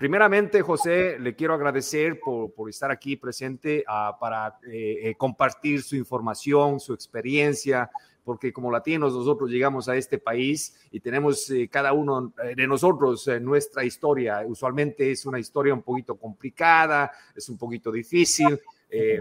Primeramente, José, le quiero agradecer por, por estar aquí presente uh, para eh, eh, compartir su información, su experiencia, porque como latinos nosotros llegamos a este país y tenemos eh, cada uno de nosotros eh, nuestra historia. Usualmente es una historia un poquito complicada, es un poquito difícil. Eh,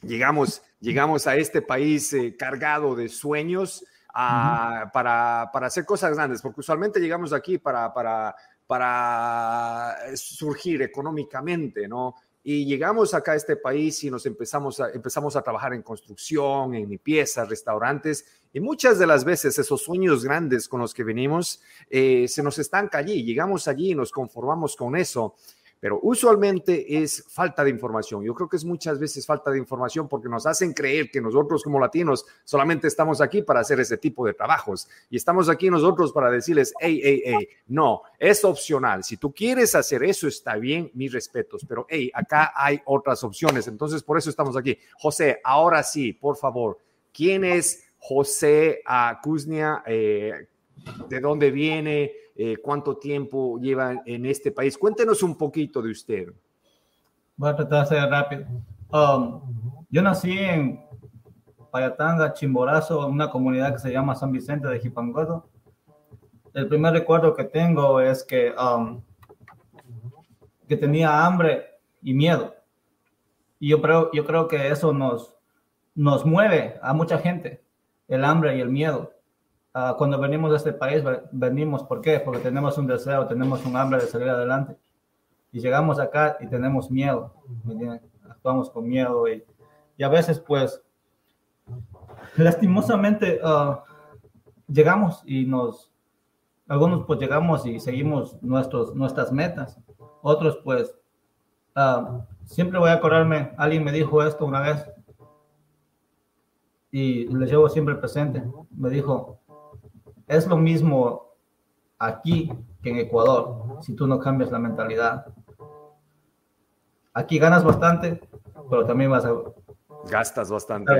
llegamos, llegamos a este país cargado de sueños uh, para, para hacer cosas grandes, porque usualmente llegamos aquí para, para para surgir económicamente, ¿no? Y llegamos acá a este país y nos empezamos a, empezamos a trabajar en construcción, en limpieza, restaurantes, y muchas de las veces esos sueños grandes con los que venimos eh, se nos estanca allí. Llegamos allí y nos conformamos con eso pero usualmente es falta de información. Yo creo que es muchas veces falta de información porque nos hacen creer que nosotros como latinos solamente estamos aquí para hacer ese tipo de trabajos y estamos aquí nosotros para decirles, hey, hey, hey, no, es opcional. Si tú quieres hacer eso, está bien, mis respetos, pero hey, acá hay otras opciones. Entonces, por eso estamos aquí. José, ahora sí, por favor, ¿quién es José Acuznia? Eh, ¿De dónde viene? Eh, cuánto tiempo lleva en este país. Cuéntenos un poquito de usted. Voy a tratar de ser rápido. Um, yo nací en Payatanga, Chimborazo, una comunidad que se llama San Vicente de Jipangodo. El primer recuerdo que tengo es que, um, que tenía hambre y miedo. Y yo creo, yo creo que eso nos, nos mueve a mucha gente, el hambre y el miedo. Ah, cuando venimos a este país, venimos, ¿por qué? Porque tenemos un deseo, tenemos un hambre de salir adelante. Y llegamos acá y tenemos miedo, actuamos con miedo y, y, a veces pues, lastimosamente, uh, llegamos y nos, algunos pues llegamos y seguimos nuestros, nuestras metas, otros pues, uh, siempre voy a acordarme, alguien me dijo esto una vez y le llevo siempre presente, me dijo, es lo mismo aquí que en Ecuador, si tú no cambias la mentalidad. Aquí ganas bastante, pero también vas a... Gastas bastante.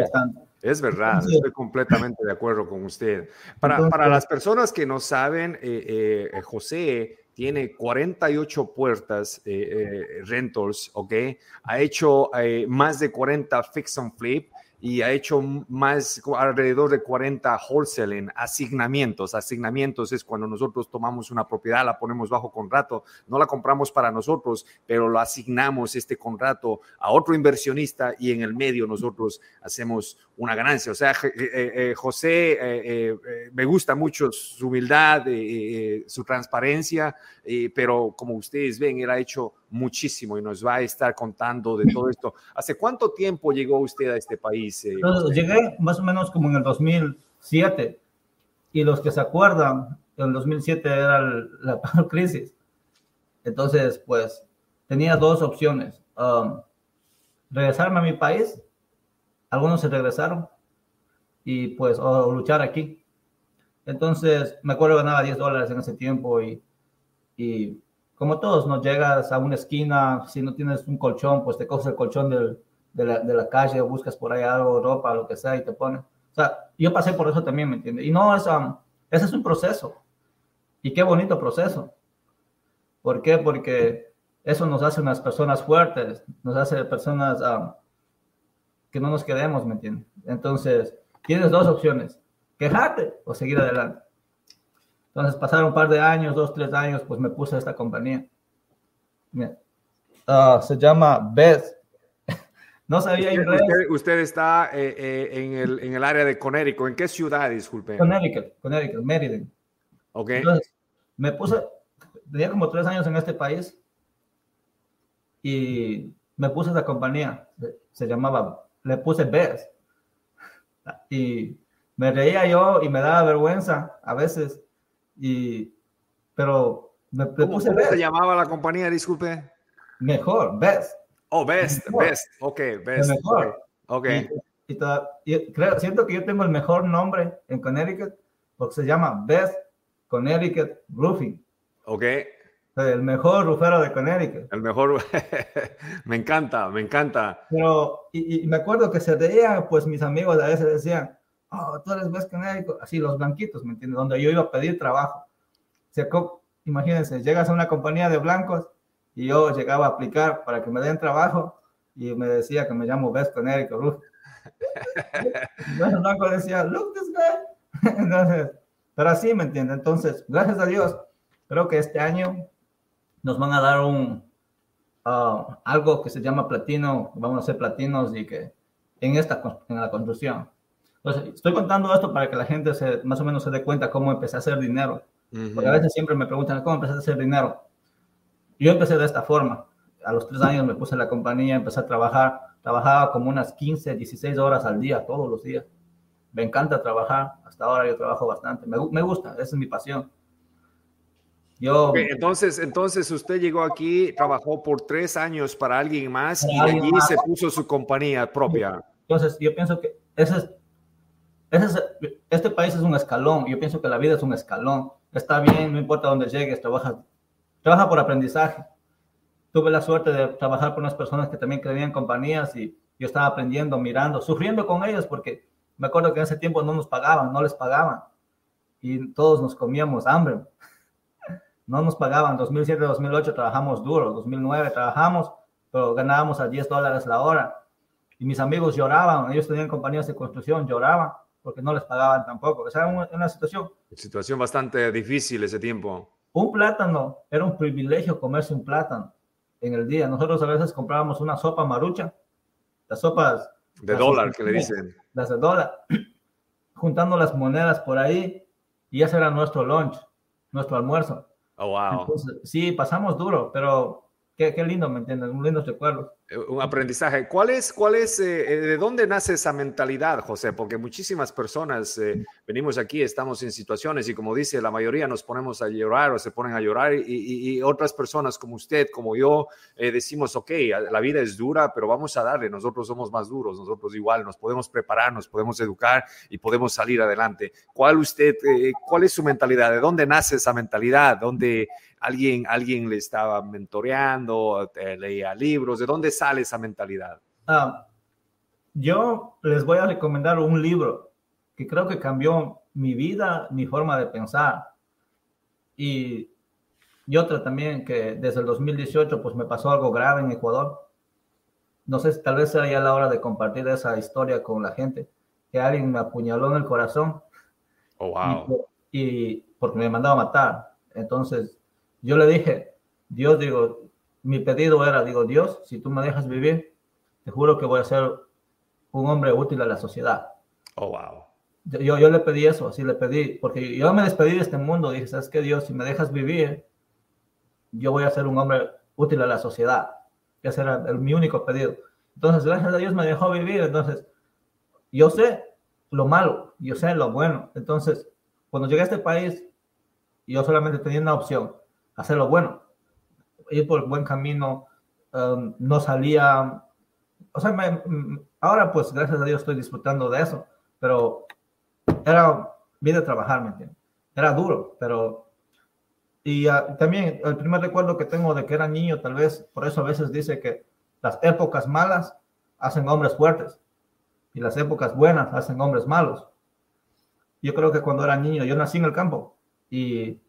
Es verdad, estoy completamente de acuerdo con usted. Para, para las personas que no saben, eh, eh, José tiene 48 puertas eh, rentals, ¿ok? Ha hecho más de 40 fix and flip y ha hecho más alrededor de 40 wholesaling, asignamientos. Asignamientos es cuando nosotros tomamos una propiedad, la ponemos bajo contrato, no la compramos para nosotros, pero lo asignamos este contrato a otro inversionista y en el medio nosotros hacemos una ganancia. O sea, eh, eh, José, eh, me gusta mucho su humildad, su transparencia, pero como ustedes ven, él ha hecho muchísimo y nos va a estar contando de todo esto. ¿Hace cuánto tiempo llegó usted a este país? llegué más o menos como en el 2007 y los que se acuerdan, en el 2007 era la crisis. Entonces, pues tenía dos opciones. Um, regresarme a mi país algunos se regresaron y pues o luchar aquí. Entonces, me acuerdo que ganaba 10 dólares en ese tiempo y, y como todos, no llegas a una esquina, si no tienes un colchón, pues te coges el colchón del, de, la, de, la, calle, buscas por ahí algo, ropa, lo que sea, y te pones. O sea, yo pasé por eso también, ¿me entiendes? Y no, es, um, ese es un proceso. Y qué bonito proceso. ¿Por qué? Porque eso nos hace unas personas fuertes, nos hace personas um, que no nos quedemos, ¿me entiendes? Entonces, tienes dos opciones, quejarte o seguir adelante. Entonces, pasaron un par de años, dos, tres años, pues me puse a esta compañía. Uh, se llama Beth. no sabía usted, usted, está eh, eh, en, el, en, el, área de Connecticut. ¿En qué ciudad, disculpe? Connecticut, Connecticut, Maryland. Ok. Entonces, me puse, tenía como tres años en este país y me puse esta compañía. Se llamaba le puse Best. Y me reía yo y me daba vergüenza a veces. Y, pero me, puse ¿cómo se llamaba la compañía? Disculpe. Mejor, Best. Oh, Best, Best. Ok, Best. mejor. Ok. Y, creo, siento que yo tengo el mejor nombre en Connecticut porque se llama Best Connecticut Roofing. Ok. El mejor rufero de Connecticut. El mejor, me encanta, me encanta. Pero, y, me acuerdo que se veía, pues mis amigos a veces decían, oh, tú eres West Connecticut, así los blanquitos, ¿me entiendes? Donde yo iba a pedir trabajo. O sea, imagínense, llegas a una compañía de blancos y yo llegaba a aplicar para que me den trabajo y me decía que me llamo Vesco Eric Rufo. Entonces el banco decía, look this guy. Entonces, pero así me entiende. Entonces, gracias a Dios, creo que este año nos van a dar un uh, algo que se llama platino, vamos a hacer platinos y que en esta en la construcción. Entonces, estoy contando esto para que la gente se, más o menos se dé cuenta cómo empecé a hacer dinero. Porque a veces siempre me preguntan, ¿cómo empecé a hacer dinero? Yo empecé de esta forma. A los tres años me puse en la compañía, empecé a trabajar. Trabajaba como unas 15, 16 horas al día, todos los días. Me encanta trabajar. Hasta ahora yo trabajo bastante. Me, me gusta, esa es mi pasión. Yo, entonces, entonces usted llegó aquí, trabajó por tres años para alguien más y allí se puso su compañía propia. Entonces, yo pienso que ese es, ese es, este país es un escalón. Yo pienso que la vida es un escalón. Está bien, no importa dónde llegues, trabaja, trabaja por aprendizaje. Tuve la suerte de trabajar con unas personas que también creían compañías y yo estaba aprendiendo, mirando, sufriendo con ellos porque me acuerdo que en ese tiempo no nos pagaban, no les pagaban y todos nos comíamos hambre no nos pagaban. 2007, 2008 trabajamos duro, 2009 trabajamos, pero ganábamos a 10 dólares la hora. Y mis amigos lloraban, ellos tenían compañías de construcción, lloraban porque no les pagaban tampoco. Esa era una, situación. Situación bastante difícil ese tiempo. Un plátano, era un privilegio comerse un plátano en el día. Nosotros a veces comprábamos una sopa marucha, las sopas... De dólar, que le dicen. Las de dólar, juntando las monedas por ahí, y ese era nuestro lunch, nuestro almuerzo. Oh, wow. sí, pasamos duro, pero qué, qué lindo, ¿me entiendes? Un lindo recuerdo. Eh, un aprendizaje. ¿Cuál es, cuál es, eh, eh, de dónde nace esa mentalidad, José? Porque muchísimas personas venimos aquí, estamos en situaciones y como dice, la mayoría nos ponemos a llorar o se ponen a llorar y, otras personas como usted, como yo, decimos, ok, la vida es dura, pero vamos a darle, nosotros somos más duros, nosotros igual, nos podemos preparar, nos podemos educar y podemos salir adelante. ¿Cuál usted, cuál es su mentalidad? ¿De dónde nace esa mentalidad? ¿Dónde alguien, alguien le estaba mentoreando, leía libros? ¿De dónde sale esa mentalidad? Ah, yo les voy a recomendar un libro que creo que cambió mi vida, mi forma de pensar. Y, y otra también que desde el 2018 pues me pasó algo grave en Ecuador. No sé si tal vez sea ya la hora de compartir esa historia con la gente. Que alguien me apuñaló en el corazón. Oh, wow. Y, y porque me mandaba a matar. Entonces yo le dije, Dios, digo, mi pedido era, digo, Dios, si tú me dejas vivir, te juro que voy a ser un hombre útil a la sociedad. Oh, wow. Yo, yo le pedí eso, así le pedí, porque yo me despedí de este mundo, dije, ¿sabes qué, Dios? Si me dejas vivir, yo voy a ser un hombre útil a la sociedad. Ese era el, mi único pedido. Entonces, gracias a Dios me dejó vivir. Entonces, yo sé lo malo, yo sé lo bueno. Entonces, cuando llegué a este país, yo solamente tenía una opción, hacer lo bueno, ir por el buen camino, um, no salía, o sea, ahora pues gracias a Dios estoy disfrutando de eso, pero era vida trabajar, ¿me entiendes? Era duro, pero... Y uh, también el primer recuerdo que tengo de que era niño, tal vez, por eso a veces dice que las épocas malas hacen hombres fuertes y las épocas buenas hacen hombres malos. Yo creo que cuando era niño, yo nací en el campo y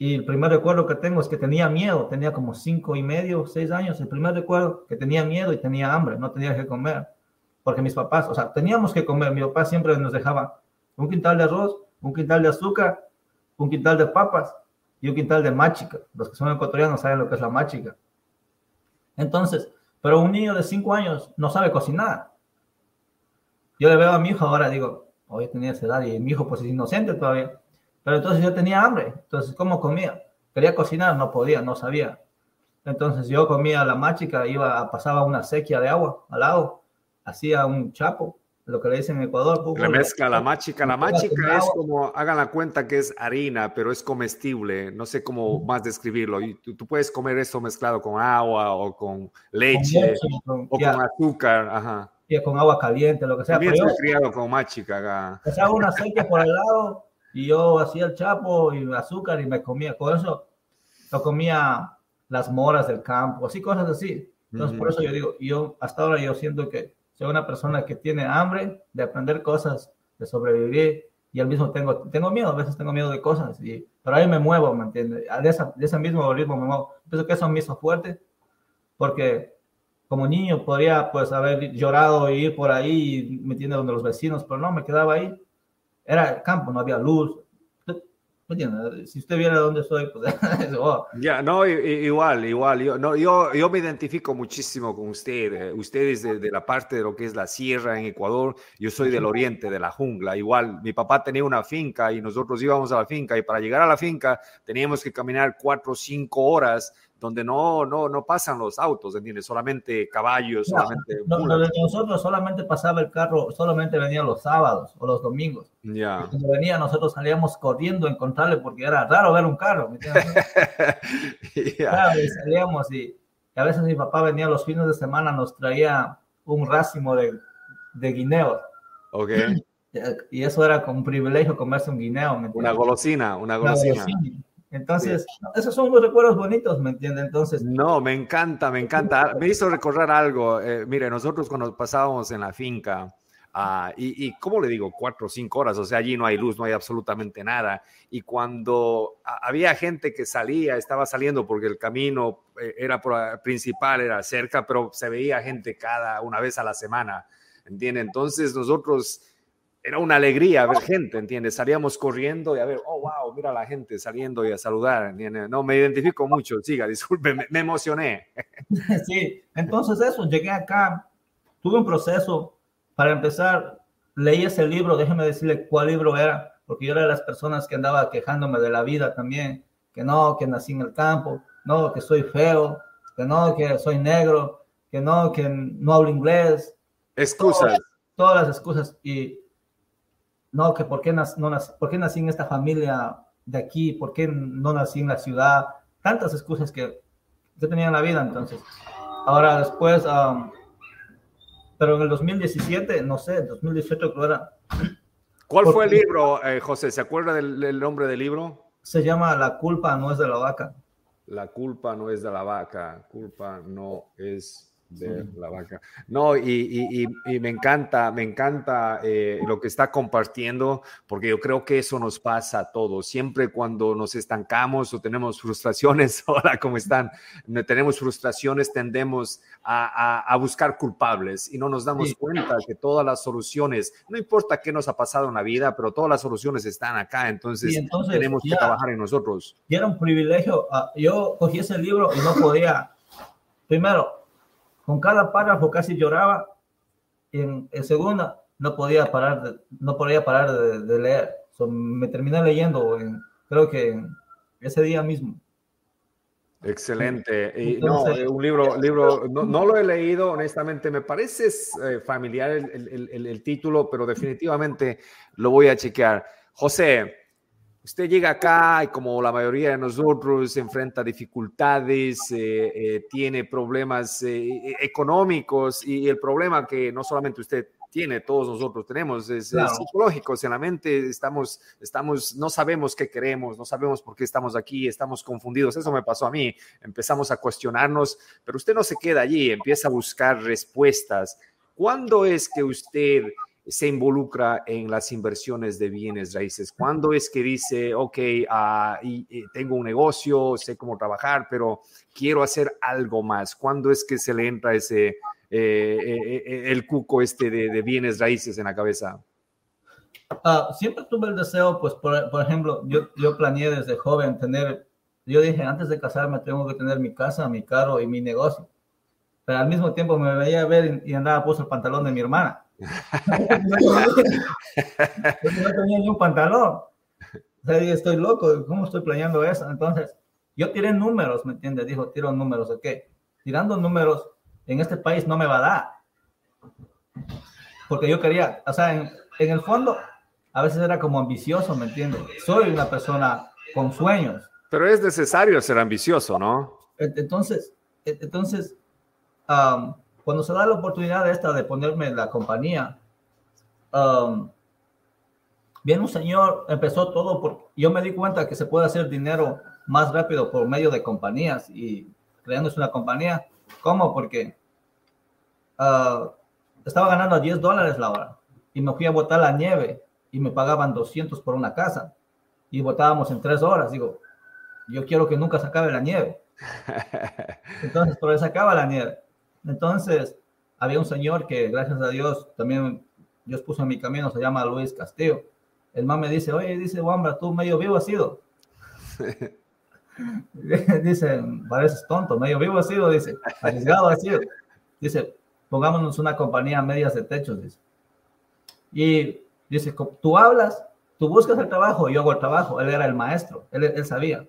y el primer recuerdo que tengo es que tenía miedo, tenía como cinco y medio, seis años. El primer recuerdo que tenía miedo y tenía hambre, no tenía que comer. Porque mis papás, o sea, teníamos que comer. Mi papá siempre nos dejaba un quintal de arroz, un quintal de azúcar, un quintal de papas y un quintal de machica. Los que son ecuatorianos saben lo que es la machica. Entonces, pero un niño de cinco años no sabe cocinar. Yo le veo a mi hijo ahora, digo, hoy tenía esa edad y mi hijo pues es inocente todavía pero entonces yo tenía hambre. Entonces, ¿cómo comía? Quería cocinar, no podía, no sabía. Entonces yo comía la machica, iba, pasaba una sequía de agua al lado, hacía un chapo, lo que le dicen en Ecuador. Remezcla la machica. La machica es como, hagan la cuenta que es harina, pero es comestible. No sé cómo más describirlo. Y tú, puedes comer eso mezclado con agua o con leche, o con azúcar. Ajá. Y con agua caliente, lo que sea. También estoy criado con machica. Pasaba una sequía por el lado y yo hacía el chapo y azúcar y me comía. Con eso, yo comía las moras del campo, así cosas así. Entonces, por eso yo digo, yo hasta ahora yo siento que soy una persona que tiene hambre de aprender cosas, de sobrevivir y al mismo tengo, tengo miedo, a veces tengo miedo de cosas, y, pero ahí me muevo, ¿me entiendes? De, de ese mismo ritmo me muevo. Pienso que eso me hizo fuerte, porque como niño podría pues haber llorado e ir por ahí, ¿me entiendes? Donde los vecinos, pero no, me quedaba ahí. Era el campo, no había luz, si usted viera dónde soy, pues... Oh. Ya, no, igual, igual. Yo, no, yo, yo me identifico muchísimo con usted. Eh, usted es de, la parte de lo que es la sierra en Ecuador. Yo soy del oriente, de la jungla. Igual, mi papá tenía una finca y nosotros íbamos a la finca y para llegar a la finca teníamos que caminar cuatro o cinco horas donde no, no, no pasan los autos, ¿entiendes? Solamente caballos, solamente... No, nosotros solamente pasaba el carro, solamente venía los sábados o los domingos. Ya. Cuando venía, nosotros salíamos corriendo a encontrarle porque era raro ver un carro. Claro, y salíamos y, a veces mi papá venía los fines de semana, nos traía un racimo de, de guineos. Ok. Y eso era como un privilegio comerse un guineo. una golosina, una golosina. Entonces, esos son los recuerdos bonitos, ¿me entiende? Entonces. No, me encanta, me encanta. Me hizo recordar algo. Eh, mire, nosotros cuando pasábamos en la finca, uh, y, y, ¿cómo le digo? Cuatro o cinco horas, o sea, allí no hay luz, no hay absolutamente nada. Y cuando había gente que salía, estaba saliendo porque el camino eh, era principal, era cerca, pero se veía gente cada una vez a la semana, ¿entiende? Entonces, nosotros era una alegría ver gente, ¿entiendes? Salíamos corriendo y a ver, oh, wow, mira la gente saliendo y a saludar, ¿entiendes? No, me identifico mucho, siga, disculpe, me, emocioné. Sí, entonces eso, llegué acá, tuve un proceso, para empezar, leí ese libro, déjeme decirle cuál libro era, porque yo era de las personas que andaba quejándome de la vida también, que no, que nací en el campo, no, que soy feo, que no, que soy negro, que no, que no hablo inglés. Excusas. todas las excusas. Y no, que por qué, no nací, por qué nací en esta familia de aquí, por qué no nací en la ciudad, tantas excusas que yo tenía en la vida entonces. Ahora después, pero en el 2017, no sé, 2018 creo era. ¿Cuál fue el libro, eh, José? ¿Se acuerda del, nombre del libro? Se llama La culpa no es de la vaca. La culpa no es de la vaca, culpa no es de la vaca. No, y, me encanta, me encanta eh, lo que está compartiendo, porque yo creo que eso nos pasa a todos. Siempre cuando nos estancamos o tenemos frustraciones, hola, ¿cómo están? Tenemos frustraciones, tendemos a, buscar culpables y no nos damos cuenta que todas las soluciones, no importa qué nos ha pasado en la vida, pero todas las soluciones están acá, entonces, tenemos que trabajar en nosotros. Y era un privilegio. Ah, yo cogí ese libro y no podía, primero, con cada párrafo casi lloraba y en, segunda no podía parar de, no podía parar de, leer. me terminé leyendo, creo que ese día mismo. Excelente. Y, no, eh, un libro, libro no, lo he leído, honestamente, me parece eh, familiar el, el, el, título, pero definitivamente lo voy a chequear. José, Usted llega acá y como la mayoría de nosotros enfrenta dificultades, eh, eh, tiene problemas eh, económicos y el problema que no solamente usted tiene, todos nosotros tenemos, es, psicológico. En la mente estamos, estamos, no sabemos qué queremos, no sabemos por qué estamos aquí, estamos confundidos. Eso me pasó a mí. Empezamos a cuestionarnos, pero usted no se queda allí, empieza a buscar respuestas. ¿Cuándo es que usted se involucra en las inversiones de bienes raíces? ¿Cuándo es que dice, ok, ah, y, tengo un negocio, sé cómo trabajar, pero quiero hacer algo más? ¿Cuándo es que se le entra ese, eh, eh, eh, el cuco este de, bienes raíces en la cabeza? Ah, siempre tuve el deseo, pues, por, ejemplo, yo, yo planeé desde joven tener, yo dije, antes de casarme tengo que tener mi casa, mi carro y mi negocio. Pero al mismo tiempo me veía ver y andaba puesto el pantalón de mi hermana no tenía ni un pantalón. estoy loco, ¿cómo estoy planeando eso? Entonces, yo tiré números, ¿me entiendes? Dijo, tiro números, ¿ok? Tirando números en este país no me va a dar. Porque yo quería, o sea, en, en el fondo, a veces era como ambicioso, ¿me entiendes? Soy una persona con sueños. Pero es necesario ser ambicioso, ¿no? Entonces, entonces, um, cuando se da la oportunidad esta de ponerme en la compañía, um, viene un señor, empezó todo por, yo me di cuenta que se puede hacer dinero más rápido por medio de compañías y creándose una compañía. ¿Cómo? Porque uh, estaba ganando a 10 dólares la hora y me fui a botar la nieve y me pagaban 200 por una casa y votábamos en tres horas. Digo, yo quiero que nunca se acabe la nieve. Entonces, pero se acaba la nieve. Entonces, había un señor que, gracias a Dios, también Dios puso en mi camino, se llama Luis Castillo. El man me dice, oye, dice, Wambra, tú medio vivo has sido. dice, pareces tonto, medio vivo has sido, dice, arriesgado has sido. Dice, pongámonos una compañía medias de techos, dice. Y dice, tú hablas, tú buscas el trabajo, yo hago el trabajo. Él era el maestro, él, él sabía.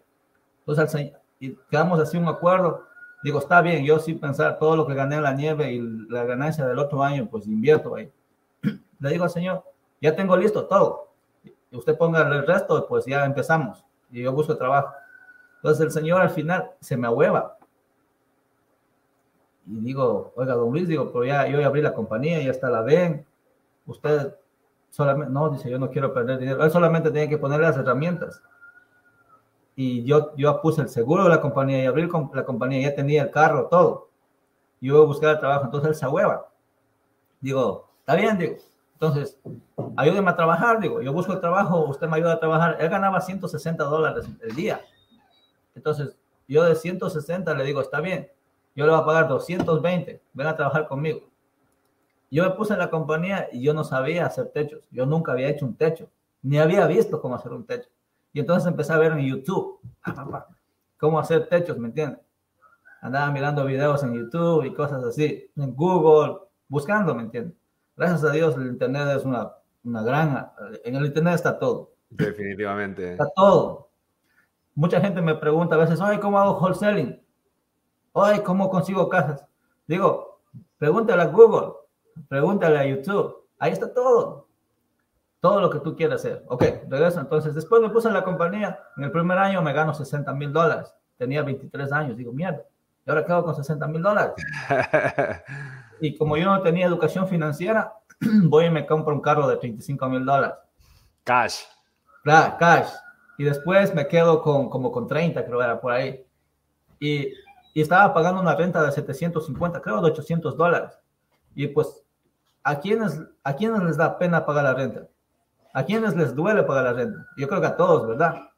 Entonces, y quedamos así un acuerdo. Digo, está bien, yo sí pensar todo lo que gané en la nieve y la ganancia del otro año, pues invierto ahí. Le digo al señor, ya tengo listo todo. Y usted ponga el resto, pues ya empezamos. Y yo busco trabajo. Entonces el señor al final se me ahueva. Y digo, oiga, don Luis, digo, pero ya yo ya abrí la compañía, ya está la ven. Usted solamente, no, dice, yo no quiero perder dinero. Él solamente tiene que poner las herramientas y yo, yo puse el seguro de la compañía y abrí la compañía, ya tenía el carro, todo. Yo voy a el trabajo, entonces él se hueva. Digo, está bien, digo. Entonces, ayúdeme a trabajar, digo, yo busco el trabajo, usted me ayuda a trabajar. Él ganaba 160 dólares el día. Entonces, yo de 160 le digo, está bien, yo le voy a pagar 220, ven a trabajar conmigo. Yo me puse en la compañía y yo no sabía hacer techos. Yo nunca había hecho un techo, ni había visto cómo hacer un techo. Y entonces empecé a ver en YouTube cómo hacer techos, ¿me entiendes? Andaba mirando videos en YouTube y cosas así, en Google, buscando, ¿me entiendes? Gracias a Dios el Internet es una, una gran... En el Internet está todo. Definitivamente. Está todo. Mucha gente me pregunta a veces, oye, ¿cómo hago wholesaling? Oye, ¿cómo consigo casas? Digo, pregúntale a Google, pregúntale a YouTube. Ahí está todo todo lo que tú quieras hacer. Ok, regreso. Entonces, después me puse en la compañía. En el primer año me gano 60 mil dólares. Tenía 23 años. Digo, mierda. Y ahora quedo con 60 mil dólares. y como yo no tenía educación financiera, voy y me compro un carro de 35 mil dólares. Cash. Claro, cash. Y después me quedo con como con 30, creo era por ahí. Y, y estaba pagando una renta de 750, creo de 800 dólares. Y pues, ¿a quiénes, ¿a quiénes les da pena pagar la renta? ¿A quiénes les duele pagar la renta? Yo creo que a todos, ¿verdad?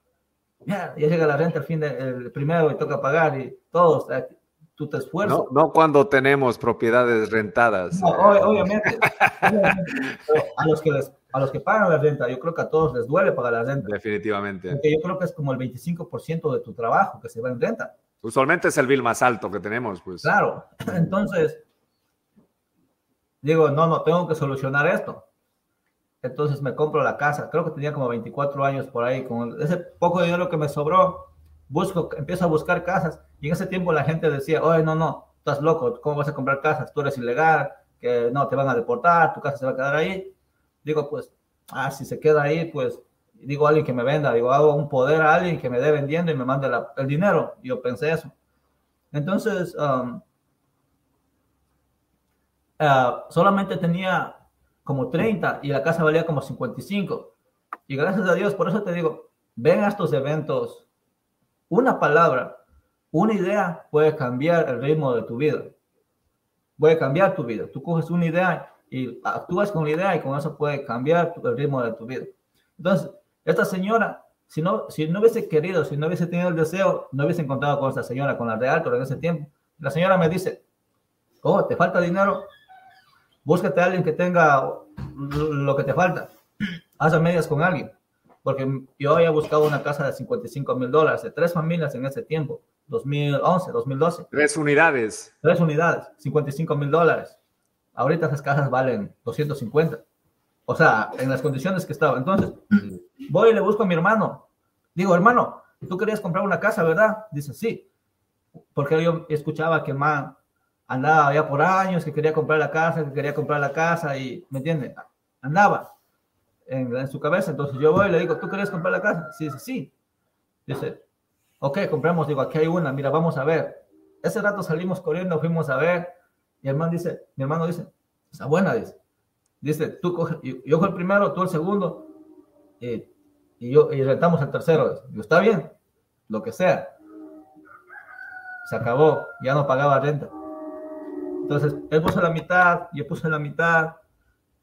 Ya, llega la renta al fin del primero y toca pagar y todos, eh, tú te esfuerzas. No, no, cuando tenemos propiedades rentadas. No, obviamente. a, los que les, a los que pagan la renta, yo creo que a todos les duele pagar la renta. Definitivamente. Porque yo creo que es como el 25% de tu trabajo que se va en renta. Usualmente es el bill más alto que tenemos, pues. Claro. Entonces, digo, no, no, tengo que solucionar esto. Entonces me compro la casa. Creo que tenía como 24 años por ahí. Con ese poco dinero que me sobró, busco, empiezo a buscar casas. Y en ese tiempo la gente decía, oye, no, no, estás loco, ¿cómo vas a comprar casas? Tú eres ilegal, que no, te van a deportar, tu casa se va a quedar ahí. Digo, pues, ah, si se queda ahí, pues, digo a alguien que me venda, digo, hago un poder a alguien que me dé vendiendo y me mande el dinero. yo pensé eso. Entonces, um, ah, solamente tenía como 30 y la casa valía como 55. Y gracias a Dios, por eso te digo, ven a estos eventos, una palabra, una idea puede cambiar el ritmo de tu vida. Puede cambiar tu vida. Tú coges una idea y actúas con la idea y con eso puede cambiar el ritmo de tu vida. Entonces, esta señora, si no, si no hubiese querido, si no hubiese tenido el deseo, no hubiese encontrado con esta señora, con la pero en ese tiempo. La señora me dice, oh, ¿te falta dinero? Búscate a alguien que tenga lo que te falta. Haz a medias con alguien. Porque yo había buscado una casa de 55 mil dólares, de tres familias en ese tiempo, 2011, 2012. Tres unidades. Tres unidades, 55 mil dólares. Ahorita esas casas valen 250. O sea, en las condiciones que estaba. Entonces, voy y le busco a mi hermano. Digo, hermano, tú querías comprar una casa, ¿verdad? Dice, sí. Porque yo escuchaba que man andaba ya por años, que quería comprar la casa, que quería comprar la casa y, ¿me entiende? Andaba en, su cabeza. Entonces yo voy y le digo, ¿tú querías comprar la casa? Sí, dice, sí. Dice, ok, compramos. Digo, aquí hay una, mira, vamos a ver. Ese rato salimos corriendo, fuimos a ver. Y el hermano dice, mi hermano dice, está buena, dice. Dice, tú coge, yo el primero, tú el segundo, y, yo, y rentamos el tercero. Está bien, lo que sea. Se acabó, ya no pagaba renta. Entonces, él puso la mitad, yo puse la mitad,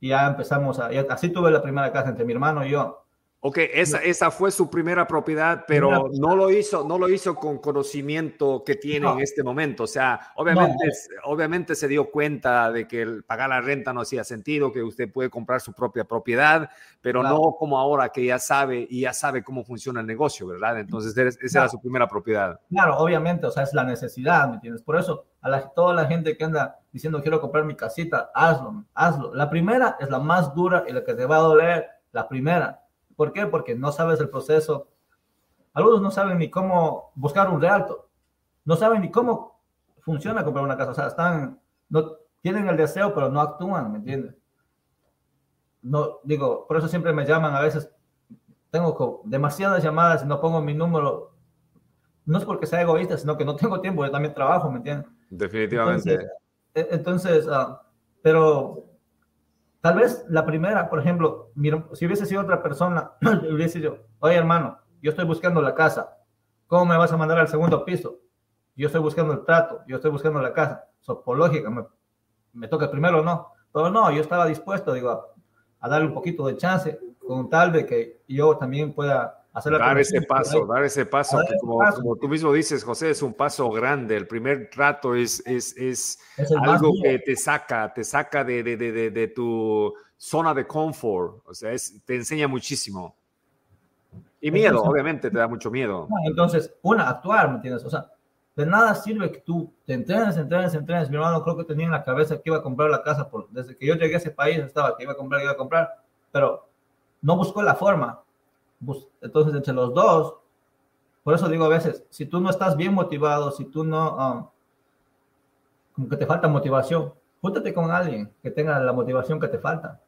Y ya empezamos a, así tuve la primera casa entre mi hermano y yo. Ok, esa, esa fue su primera propiedad, pero no lo hizo, no lo hizo con conocimiento que tiene en este momento. O sea, obviamente, obviamente se dio cuenta de que el pagar la renta no hacía sentido, que usted puede comprar su propia propiedad, pero no como ahora que ya sabe y ya sabe cómo funciona el negocio, ¿verdad? Entonces, esa era su primera propiedad. Claro, obviamente, o sea, es la necesidad, ¿me entiendes? Por eso, la, toda la gente que anda diciendo quiero comprar mi casita, hazlo, hazlo. La primera es la más dura y la que te va a doler, la primera ¿Por qué? Porque no sabes el proceso. Algunos no saben ni cómo buscar un realto. No saben ni cómo funciona comprar una casa. O sea, están, no, tienen el deseo, pero no actúan, ¿me entiendes? No, digo, por eso siempre me llaman a veces. Tengo demasiadas llamadas y no pongo mi número. No es porque sea egoísta, sino que no tengo tiempo. Yo también trabajo, ¿me entiendes? Definitivamente. Entonces, e, ah, pero Tal vez la primera, por ejemplo, si hubiese sido otra persona, hubiese dicho, oye hermano, yo estoy buscando la casa, ¿cómo me vas a mandar al segundo piso? Yo estoy buscando el trato, yo estoy buscando la casa. So, por lógica, me, me toca primero o no. Pero no, yo estaba dispuesto, digo, a darle un poquito de chance, con tal de que yo también pueda dar ese paso, dar ese paso, como, como, tú mismo dices, José, es un paso grande. El primer trato es, es, es, algo que te saca, te saca de, de, de, de, tu zona de confort, o sea, es, te enseña muchísimo. Y miedo, obviamente, te da mucho miedo. Entonces, una, actuar, ¿me entiendes? O sea, de nada sirve que tú te entrenes, entrenes, entrenes. Mi hermano creo que tenía en la cabeza que iba a comprar la casa, por, desde que yo llegué a ese país estaba que iba a comprar, iba a comprar, pero no buscó la forma entonces, entre los dos, por eso digo a veces, si tú no estás bien motivado, si tú no, um, como que te falta motivación, júntate con alguien que tenga la motivación que te falta.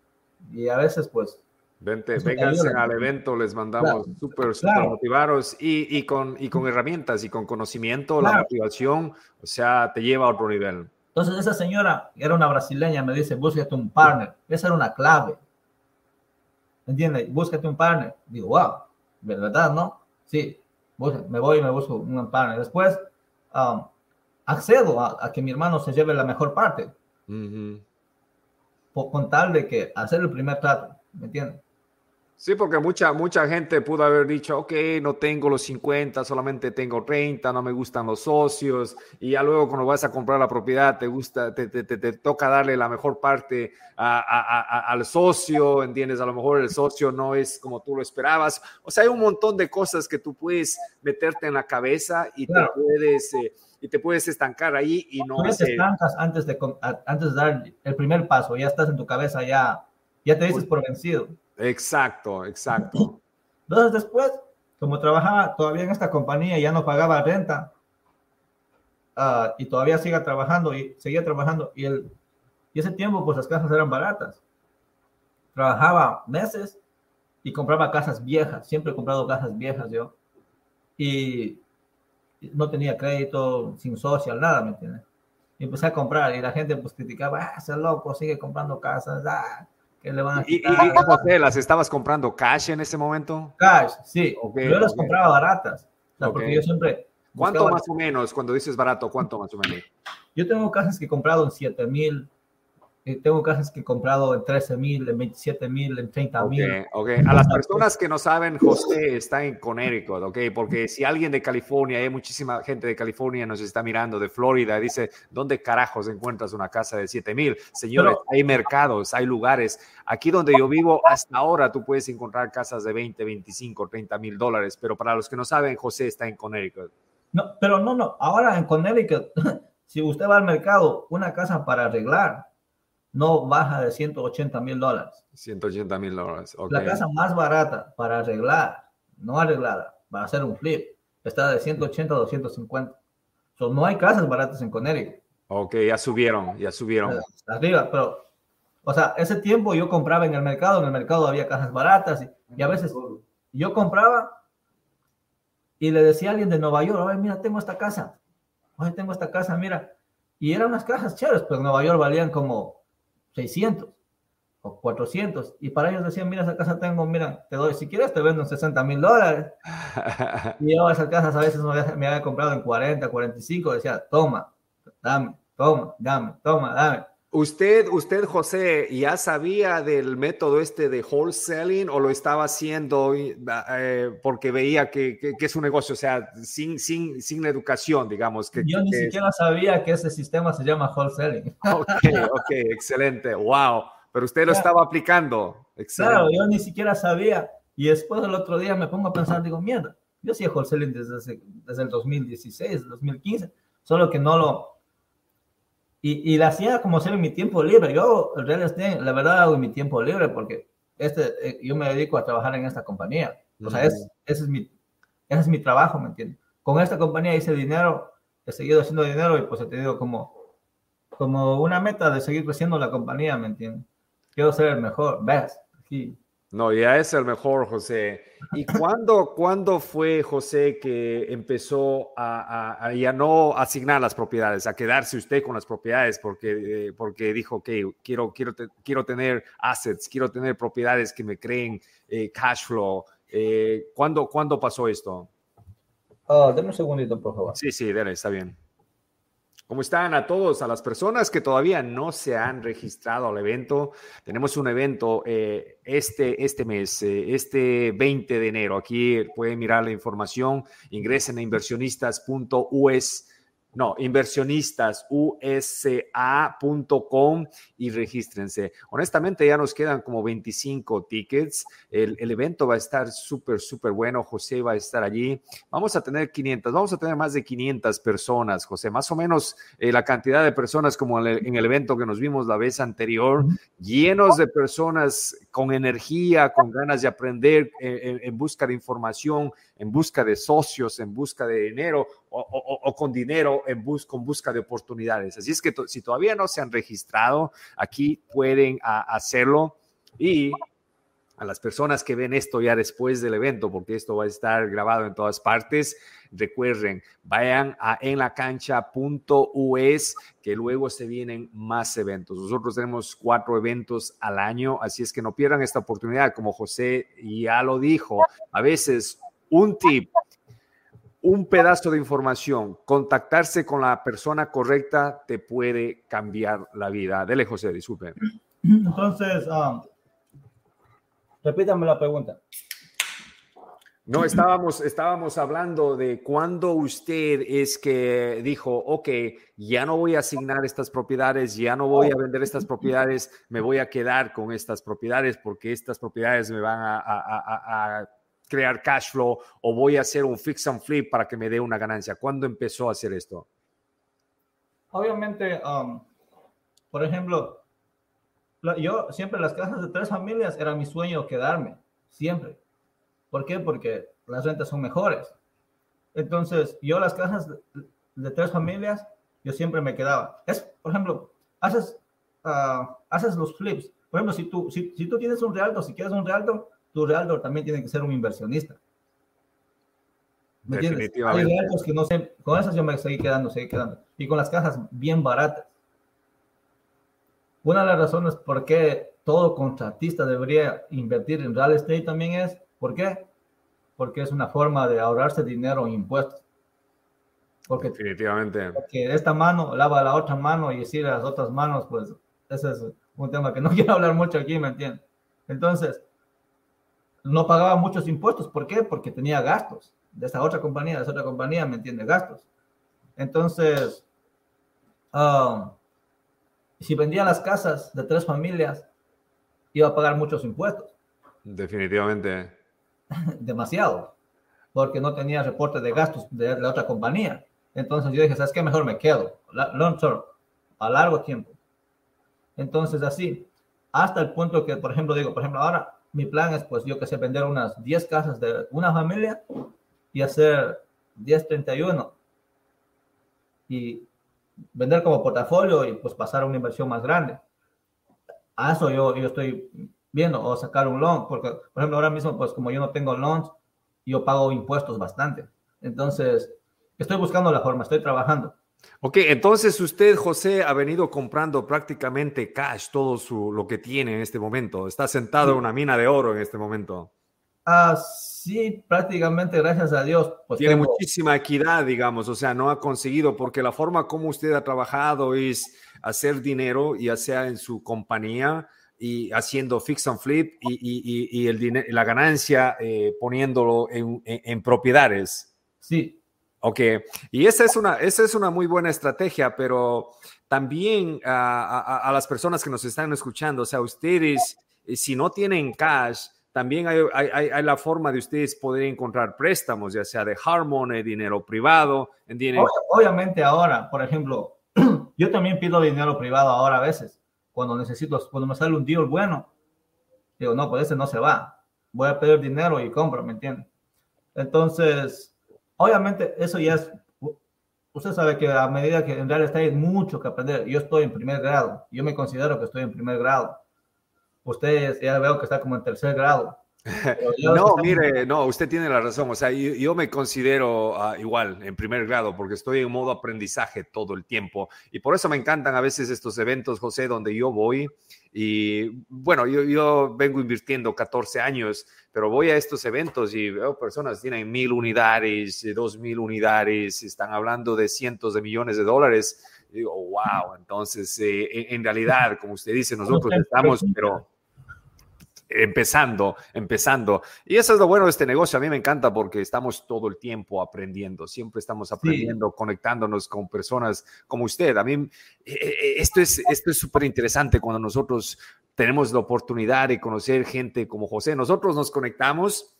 Y a veces, pues... Vente, vénganse al evento, les mandamos súper, súper motivados y, y, con, y con herramientas y con conocimiento, la motivación, o sea, te lleva a otro nivel. Entonces, esa señora, era una brasileña, me dice, búsquete un partner. Esa era una clave. ¿Entiendes? Búscate un partner. Digo, wow, ¿verdad, no? Sí, me voy y me busco un partner. Después, um, accedo a, que mi hermano se lleve la mejor parte. con tal de que hacer el primer trato, ¿me entiendes? Sí, porque mucha, mucha gente pudo haber dicho, ok, no tengo los 50, solamente tengo 30, no me gustan los socios, y ya luego cuando vas a comprar la propiedad te gusta, te, te, te, toca darle la mejor parte a, a, al socio, ¿entiendes? A lo mejor el socio no es como tú lo esperabas. O sea, hay un montón de cosas que tú puedes meterte en la cabeza y te puedes... Eh, y te puedes estancar ahí y no... Tú te estancas antes de, antes de dar el primer paso, ya estás en tu cabeza, ya, ya te dices por vencido. Exacto, exacto. Entonces después, como trabajaba todavía en esta compañía, ya no pagaba renta ah, y todavía siga trabajando y seguía trabajando y, el, y ese tiempo pues las casas eran baratas. Trabajaba meses y compraba casas viejas, siempre he comprado casas viejas yo y no tenía crédito, sin social, nada, ¿me entiendes? Y empecé a comprar y la gente pues criticaba, ah, ese loco sigue comprando casas, ah, le van a ¿Y, y, las estabas comprando cash en ese momento? Cash, sí. yo las compraba baratas. porque yo siempre. ¿Cuánto más o menos? Cuando dices barato, ¿cuánto más o menos? Yo tengo casas que he comprado en 7 mil, tengo casas que he comprado en 13 mil, en 27 mil, en 30 mil. Ok, a las personas que no saben, José está en Connecticut, ok, porque si alguien de California, hay muchísima gente de California nos está mirando, de Florida, dice, ¿dónde carajos encuentras una casa de 7 mil? Señores, hay mercados, hay lugares. Aquí donde yo vivo, hasta ahora tú puedes encontrar casas de 20, 25, 30 mil dólares, pero para los que no saben, José está en Connecticut. No, pero no, no, ahora en Connecticut, si usted va al mercado, una casa para arreglar, no baja de 180 mil dólares. 180 mil dólares. La casa más barata para arreglar, no arreglada, para hacer un flip, está de 180 a 250. So, no hay casas baratas en Connecticut. Ok, ya subieron, ya subieron. Arriba, pero, o sea, ese tiempo yo compraba en el mercado, en el mercado había casas baratas y, a veces yo compraba y le decía a alguien de Nueva York, oye, mira, tengo esta casa, oye, tengo esta casa, mira. Y eran unas casas chéveres, pero en Nueva York valían como 600 o 400. Y para ellos decían, mira, esa casa tengo, mira, te doy, si quieres te vendo en 60 mil dólares. y yo esas casas a veces me había comprado en 40, 45, decía, toma, dame, toma, dame, toma, dame. Usted, usted, José, ¿ya sabía del método este de wholesaling o lo estaba haciendo eh, porque veía que, es un negocio, o sea, sin, sin, sin educación, digamos? Que, Yo ni siquiera sabía que ese sistema se llama wholesaling. Ok, ok, excelente, wow. Pero usted lo estaba aplicando. Claro, yo ni siquiera sabía. Y después el otro día me pongo a pensar, digo, mierda, yo hacía wholesaling desde, desde el 2016, 2015, solo que no lo y, y la hacía como ser en mi tiempo libre. Yo, el real estate, la verdad, hago en mi tiempo libre porque este, eh, yo me dedico a trabajar en esta compañía. O sea, es, ese, es mi, ese es mi trabajo, ¿me entiendes? Con esta compañía hice dinero, he seguido haciendo dinero y pues he tenido como, como una meta de seguir creciendo la compañía, ¿me entiendes? Quiero ser el mejor, best, aquí. No, ya es el mejor, José. ¿Y cuándo, cuándo fue, José, que empezó a, ya no asignar las propiedades, a quedarse usted con las propiedades porque, eh, porque dijo, ok, quiero, quiero, quiero tener assets, quiero tener propiedades que me creen eh, cash flow? Eh, ¿cuándo, ¿Cuándo pasó esto? Oh, deme un segundito, por favor. Sí, sí, dale, está bien. ¿Cómo están a todos? A las personas que todavía no se han registrado al evento, tenemos un evento eh, este, este mes, eh, este 20 de enero. Aquí pueden mirar la información, ingresen a inversionistas.us no, inversionistasusa.com y regístrense. Honestamente, ya nos quedan como 25 tickets. El, evento va a estar súper, súper bueno. José va a estar allí. Vamos a tener 500, vamos a tener más de 500 personas, José. Más o menos eh, la cantidad de personas como en el, evento que nos vimos la vez anterior, llenos de personas con energía, con ganas de aprender, eh, en busca de información, en busca de socios, en busca de dinero o, con dinero en bus, con busca de oportunidades. Así es que si todavía no se han registrado, aquí pueden hacerlo y a las personas que ven esto ya después del evento, porque esto va a estar grabado en todas partes, recuerden, vayan a enlacancha.us, que luego se vienen más eventos. Nosotros tenemos cuatro eventos al año, así es que no pierdan esta oportunidad, como José ya lo dijo, a veces un tip un pedazo de información, contactarse con la persona correcta te puede cambiar la vida. Dele, José, disculpe. Entonces, um, repítame la pregunta. No, estábamos, estábamos hablando de cuándo usted es que dijo, ok, ya no voy a asignar estas propiedades, ya no voy a vender estas propiedades, me voy a quedar con estas propiedades porque estas propiedades me van a crear cash flow o voy a hacer un fix and flip para que me dé una ganancia? ¿Cuándo empezó a hacer esto? Obviamente, um, por ejemplo, yo siempre las casas de tres familias era mi sueño quedarme, siempre. ¿Por qué? Porque las rentas son mejores. Entonces, yo las casas de, tres familias, yo siempre me quedaba. Es, por ejemplo, haces, uh, haces los flips. Por ejemplo, si tú, si, si tú tienes un realto, si quieres un realto, tu realtor también tiene que ser un inversionista. ¿Me entiendes? Hay realtors que no sé, con esas yo me seguí quedando, seguí quedando. Y con las cajas bien baratas. Una de las razones por qué todo contratista debería invertir en real estate también es, ¿por qué? Porque es una forma de ahorrarse dinero en impuestos. Porque, Definitivamente. Porque esta mano lava la otra mano y decir a las otras manos, pues ese es un tema que no quiero hablar mucho aquí, ¿me entiendes? Entonces, no pagaba muchos impuestos. ¿Por qué? Porque tenía gastos de esa otra compañía, de esa otra compañía, ¿me entiende? Gastos. Entonces, um, si vendía las casas de tres familias, iba a pagar muchos impuestos. Definitivamente. Demasiado, porque no tenía reporte de gastos de la otra compañía. Entonces yo dije, ¿sabes qué? Mejor me quedo, long term, a largo tiempo. Entonces así, hasta el punto que, por ejemplo, digo, por ejemplo, ahora mi plan es, pues, yo que sé, vender unas 10 casas de una familia y hacer 1031 y vender como portafolio y pues pasar a una inversión más grande. A eso yo, yo estoy viendo, o sacar un loan, porque, por ejemplo, ahora mismo, pues como yo no tengo loans, yo pago impuestos bastante. Entonces, estoy buscando la forma, estoy trabajando. Ok, entonces usted, José, ha venido comprando prácticamente cash todo su, lo que tiene en este momento. Está sentado en una mina de oro en este momento. Ah, sí, prácticamente gracias a Dios. Pues Tiene muchísima equidad, digamos, o sea, no ha conseguido, porque la forma como usted ha trabajado es hacer dinero, ya sea en su compañía y haciendo fix and flip y, y, y el la ganancia eh, poniéndolo en, en, propiedades. Sí. Ok, y esa es una, esa es una muy buena estrategia, pero también a, a, las personas que nos están escuchando, o sea, ustedes, eh, si no tienen cash, también hay, hay, hay, la forma de ustedes poder encontrar préstamos, ya sea de Harmon, dinero privado. Dinero... Obviamente ahora, por ejemplo, yo también pido dinero privado ahora a veces cuando necesito, cuando me sale un deal bueno, digo, no, pues ese no se va. Voy a pedir dinero y compro, ¿me entienden? Entonces, obviamente eso ya es, usted sabe que a medida que en realidad hay mucho que aprender, yo estoy en primer grado, yo me considero que estoy en primer grado. Ustedes ya veo que está como en tercer grado. No, mire, no, usted tiene la razón. O sea, yo, me considero ah, igual en primer grado porque estoy en modo aprendizaje todo el tiempo y por eso me encantan a veces estos eventos, José, donde yo voy y bueno, yo, yo vengo invirtiendo 14 años, pero voy a estos eventos y veo personas que tienen mil unidades, dos mil unidades, están hablando de cientos de millones de dólares. Y digo, wow, entonces eh, en realidad, como usted dice, nosotros estamos, pero empezando, empezando. Y eso es lo bueno de este negocio. A mí me encanta porque estamos todo el tiempo aprendiendo, siempre estamos aprendiendo, conectándonos con personas como usted. A mí eh, eh, esto es esto es súper interesante cuando nosotros tenemos la oportunidad de conocer gente como José. Nosotros nos conectamos.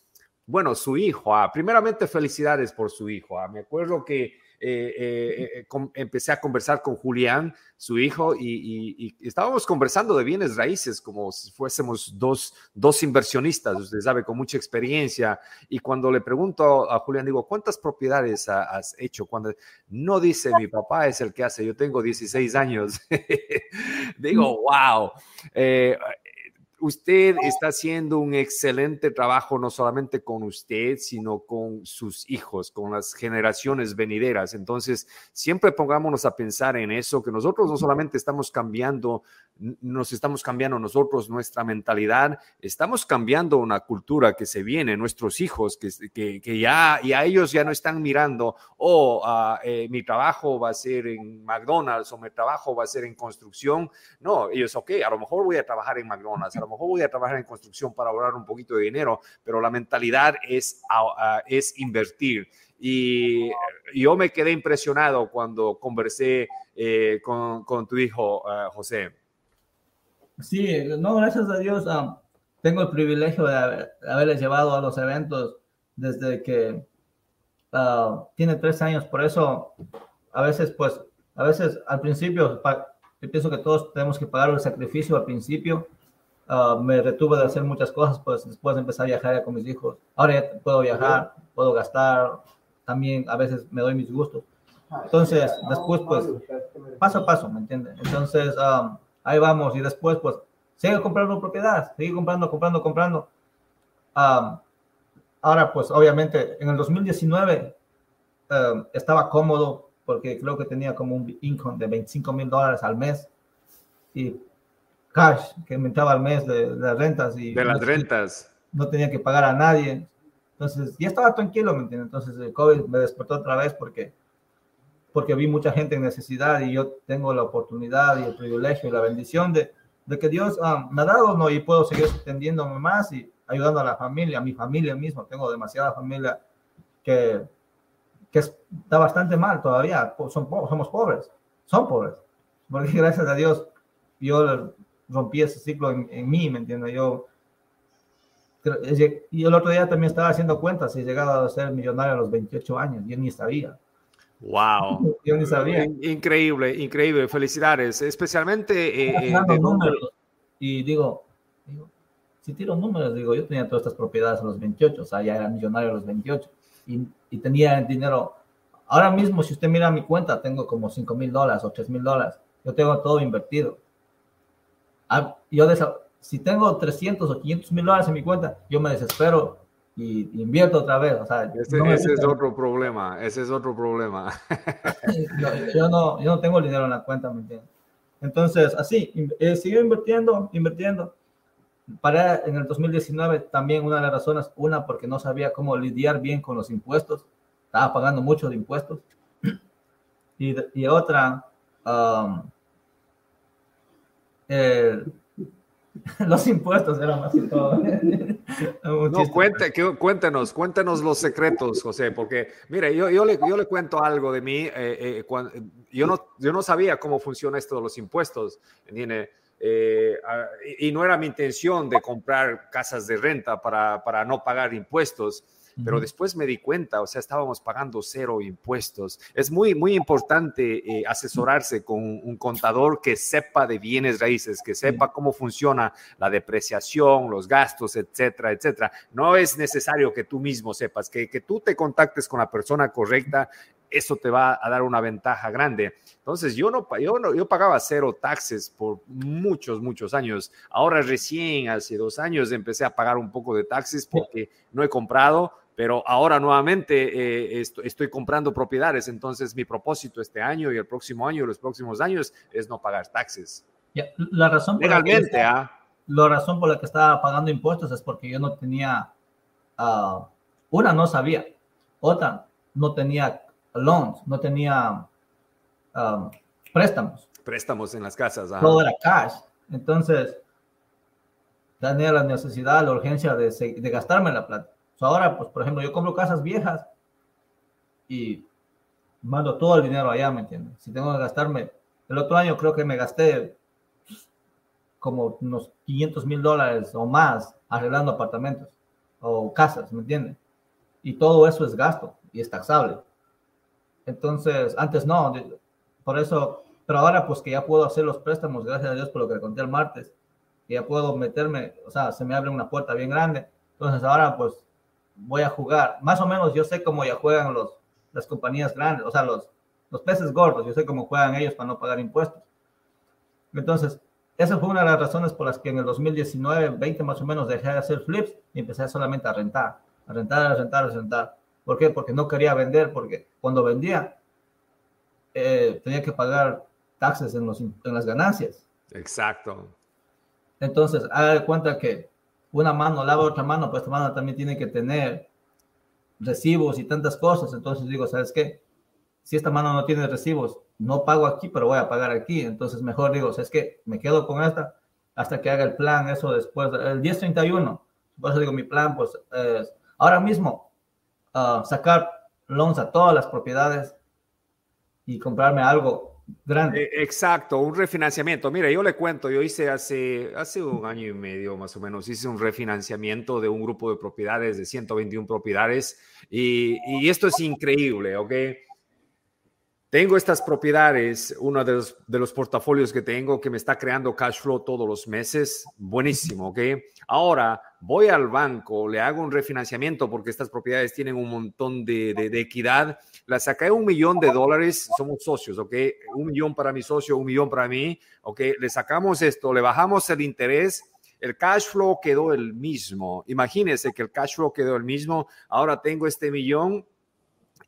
Bueno, su hijo, ah, primeramente felicidades por su hijo. Ah. Me acuerdo que eh, eh, eh, empecé a conversar con Julián, su hijo, y, estábamos conversando de bienes raíces como si fuésemos dos, dos inversionistas, usted sabe, con mucha experiencia. Y cuando le pregunto a Julián, digo, ¿cuántas propiedades has hecho? Cuando no dice mi papá es el que hace, yo tengo 16 años. digo, wow usted está haciendo un excelente trabajo no solamente con usted, sino con sus hijos, con las generaciones venideras. Entonces, siempre pongámonos a pensar en eso, que nosotros no solamente estamos cambiando, nos estamos cambiando nosotros nuestra mentalidad, estamos cambiando una cultura que se viene, nuestros hijos, que, que, ya, y a ellos ya no están mirando, oh, ah, eh, mi trabajo va a ser en McDonald's o mi trabajo va a ser en construcción. No, ellos, ok, a lo mejor voy a trabajar en McDonald's, mejor voy a trabajar en construcción para ahorrar un poquito de dinero, pero la mentalidad es, es invertir. Y yo me quedé impresionado cuando conversé eh, con, con, tu hijo, uh, José. Sí, no, gracias a Dios ah, tengo el privilegio de, haberle llevado a los eventos desde que ah, tiene tres años. Por eso, a veces, pues, a veces al principio, yo pienso que todos tenemos que pagar el sacrificio al principio Ah, me retuve de hacer muchas cosas, pues después de empezar a viajar con mis hijos. Ahora ya puedo viajar, puedo gastar, también a veces me doy mis gustos. Entonces, después, pues, paso a paso, ¿me entiendes? Entonces, ah, ahí vamos y después, pues, sigue comprando propiedad, sigue comprando, comprando, comprando. Ah, ahora, pues, obviamente, en el 2019 estaba cómodo porque creo que tenía como un income de 25 mil dólares al mes y cash que aumentaba al mes de, las rentas. Y de las rentas. No tenía que pagar a nadie. Entonces, ya estaba tranquilo, ¿me entiendes? Entonces, el COVID me despertó otra vez porque, porque vi mucha gente en necesidad y yo tengo la oportunidad y el privilegio y la bendición de, de que Dios ah, me ha dado, ¿no? Y puedo seguir extendiéndome más y ayudando a la familia, a mi familia mismo. Tengo demasiada familia que, que está bastante mal todavía. Son, somos pobres, son pobres. Porque gracias a Dios, yo rompí ese ciclo en, mí, ¿me entiendes? Yo, y el otro día también estaba haciendo cuentas y he llegado a ser millonario a los 28 años, yo ni sabía. Wow. Yo ni sabía. Increíble, increíble. Felicidades. Especialmente. Eh, eh números. Y digo, digo, si tiro números, digo, yo tenía todas estas propiedades a los 28, o sea, ya era millonario a los 28 y, y tenía dinero. Ahora mismo, si usted mira mi cuenta, tengo como 5 mil dólares o 3 mil dólares. Yo tengo todo invertido. Ah, yo si tengo 300 o 500 mil dólares en mi cuenta, yo me desespero y invierto otra vez. O sea, ese, es otro problema, ese es otro problema. yo, no, yo no tengo el dinero en la cuenta, ¿me entiendes? Entonces, así, eh, sigo invirtiendo, invirtiendo. para en el 2019 también una de las razones, una porque no sabía cómo lidiar bien con los impuestos, estaba pagando mucho de impuestos, y, y otra, um, el, los impuestos eran más que todo. no, cuente, cuéntenos, cuéntenos los secretos, José, porque mire, yo, yo, le, yo le cuento algo de mí. Eh, eh, yo, no, yo no sabía cómo funciona esto de los impuestos. ¿entiende? Eh, y no era mi intención de comprar casas de renta para, para no pagar impuestos pero después me di cuenta, o sea, estábamos pagando cero impuestos. Es muy, muy importante eh, asesorarse con un contador que sepa de bienes raíces, que sepa cómo funciona la depreciación, los gastos, etcétera, etcétera. No es necesario que tú mismo sepas, que, que tú te contactes con la persona correcta eso te va a dar una ventaja grande. Entonces, yo no, yo no, yo pagaba cero taxes por muchos, muchos años. Ahora recién, hace dos años, empecé a pagar un poco de taxes porque no he comprado, pero ahora nuevamente eh, estoy, comprando propiedades, entonces mi propósito este año y el próximo año y los próximos años es no pagar taxes. La razón por Legalmente, la, ¿ah? la razón por la que estaba pagando impuestos es porque yo no tenía, uh, una no sabía, otra no tenía loans, no tenía um, préstamos. Préstamos en las casas. Todo era cash. Entonces, tenía la necesidad, la urgencia de, de gastarme la plata ahora, pues, por ejemplo, yo compro casas viejas y mando todo el dinero allá, ¿me entiendes? Si tengo que gastarme, el otro año creo que me gasté como unos 500 mil dólares o más arreglando apartamentos o casas, ¿me entiendes? Y todo eso es gasto y es taxable. Entonces, antes no, por eso, pero ahora pues que ya puedo hacer los préstamos, gracias a Dios por lo que le conté el martes, que ya puedo meterme, o sea, se me abre una puerta bien grande. Entonces ahora pues voy a jugar. Más o menos yo sé cómo ya juegan los, las compañías grandes, o sea, los, los peces gordos, yo sé cómo juegan ellos para no pagar impuestos. Entonces, esa fue una de las razones por las que en el 2019, 20 más o menos, dejé de hacer flips y empecé solamente a rentar, a rentar, a rentar, a rentar. ¿Por qué? Porque no quería vender, porque cuando vendía eh, tenía que pagar taxes en, los, en las ganancias. Exacto. Entonces, haga cuenta que una mano lava otra mano, pues esta mano también tiene que tener recibos y tantas cosas. Entonces digo, ¿sabes qué? Si esta mano no tiene recibos, no pago aquí, pero voy a pagar aquí. Entonces mejor digo, ¿sabes qué? Me quedo con esta hasta que haga el plan, eso después, el 1031. Por eso digo, mi plan, pues, es ahora mismo, uh, sacar loans a todas las propiedades y comprarme algo Grande. Eh, exacto, un refinanciamiento. Mira, yo le cuento, yo hice hace, hace un año y medio más o menos, hice un refinanciamiento de un grupo de propiedades, de 121 propiedades, y, y esto es increíble, ¿ok? Tengo estas propiedades, uno de los, de los, portafolios que tengo que me está creando cash flow todos los meses. Buenísimo, ¿ok? Ahora voy al banco, le hago un refinanciamiento porque estas propiedades tienen un montón de, de, equidad. La saqué un millón de dólares, somos socios, ¿ok? Un millón para mi socio, un millón para mí, ¿ok? Le sacamos esto, le bajamos el interés el cash flow quedó el mismo. Imagínense que el cash flow quedó el mismo. Ahora tengo este millón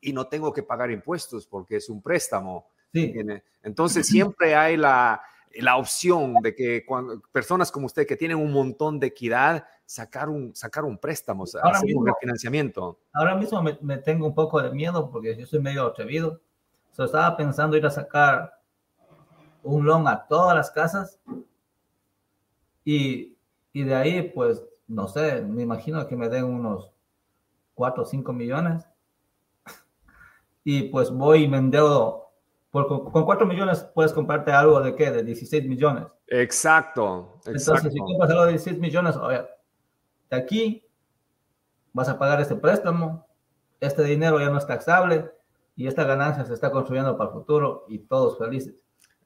y no tengo que pagar impuestos porque es un préstamo. Sí. Entonces siempre hay la, la opción de que cuando, personas como usted que tienen un montón de equidad, sacar un, sacar un préstamo, ahora hacer mismo, un refinanciamiento. Ahora mismo me, tengo un poco de miedo porque yo soy medio atrevido. So, estaba pensando ir a sacar un loan a todas las casas y, y de ahí, pues, no sé, me imagino que me den unos 4 o 5 millones y pues voy y me endeudo. Por, con, 4 millones puedes comprarte algo de qué? De 16 millones. Exacto, exacto. Entonces, si compras algo de 16 millones, oye, de aquí vas a pagar este préstamo, este dinero ya no es taxable y esta ganancia se está construyendo para el futuro y todos felices.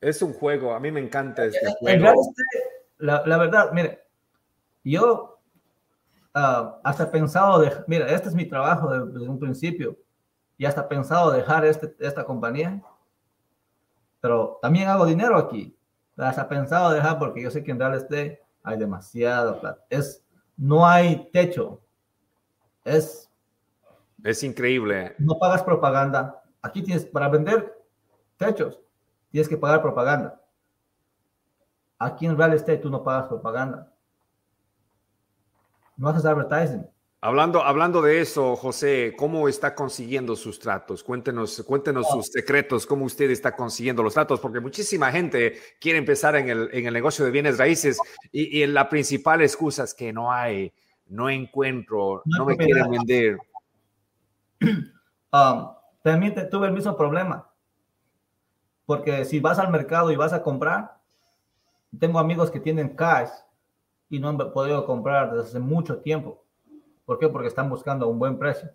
Es un juego, a mí me encanta este juego. la, la, verdad, mire, yo uh, hasta pensado de, mira, este es mi trabajo desde un principio y hasta pensado dejar este, esta compañía, pero también hago dinero aquí. Hasta pensado dejar porque yo sé que en Real Estate hay demasiado plata. Es, no hay techo. Es... Es increíble. No pagas propaganda. Aquí tienes, para vender techos, tienes que pagar propaganda. Aquí en Real Estate tú no pagas propaganda. no haces advertising. Hablando, hablando de eso, José, ¿cómo está consiguiendo sus tratos? Cuéntenos, cuéntenos sus secretos, cómo usted está consiguiendo los tratos, porque muchísima gente quiere empezar en el, en el negocio de bienes raíces y, y, la principal excusa es que no hay, no encuentro, no, no me quieren vender. Um, también tuve el mismo problema, porque si vas al mercado y vas a comprar, tengo amigos que tienen cash y no han podido comprar desde mucho tiempo ¿Por qué? Porque están buscando un buen precio.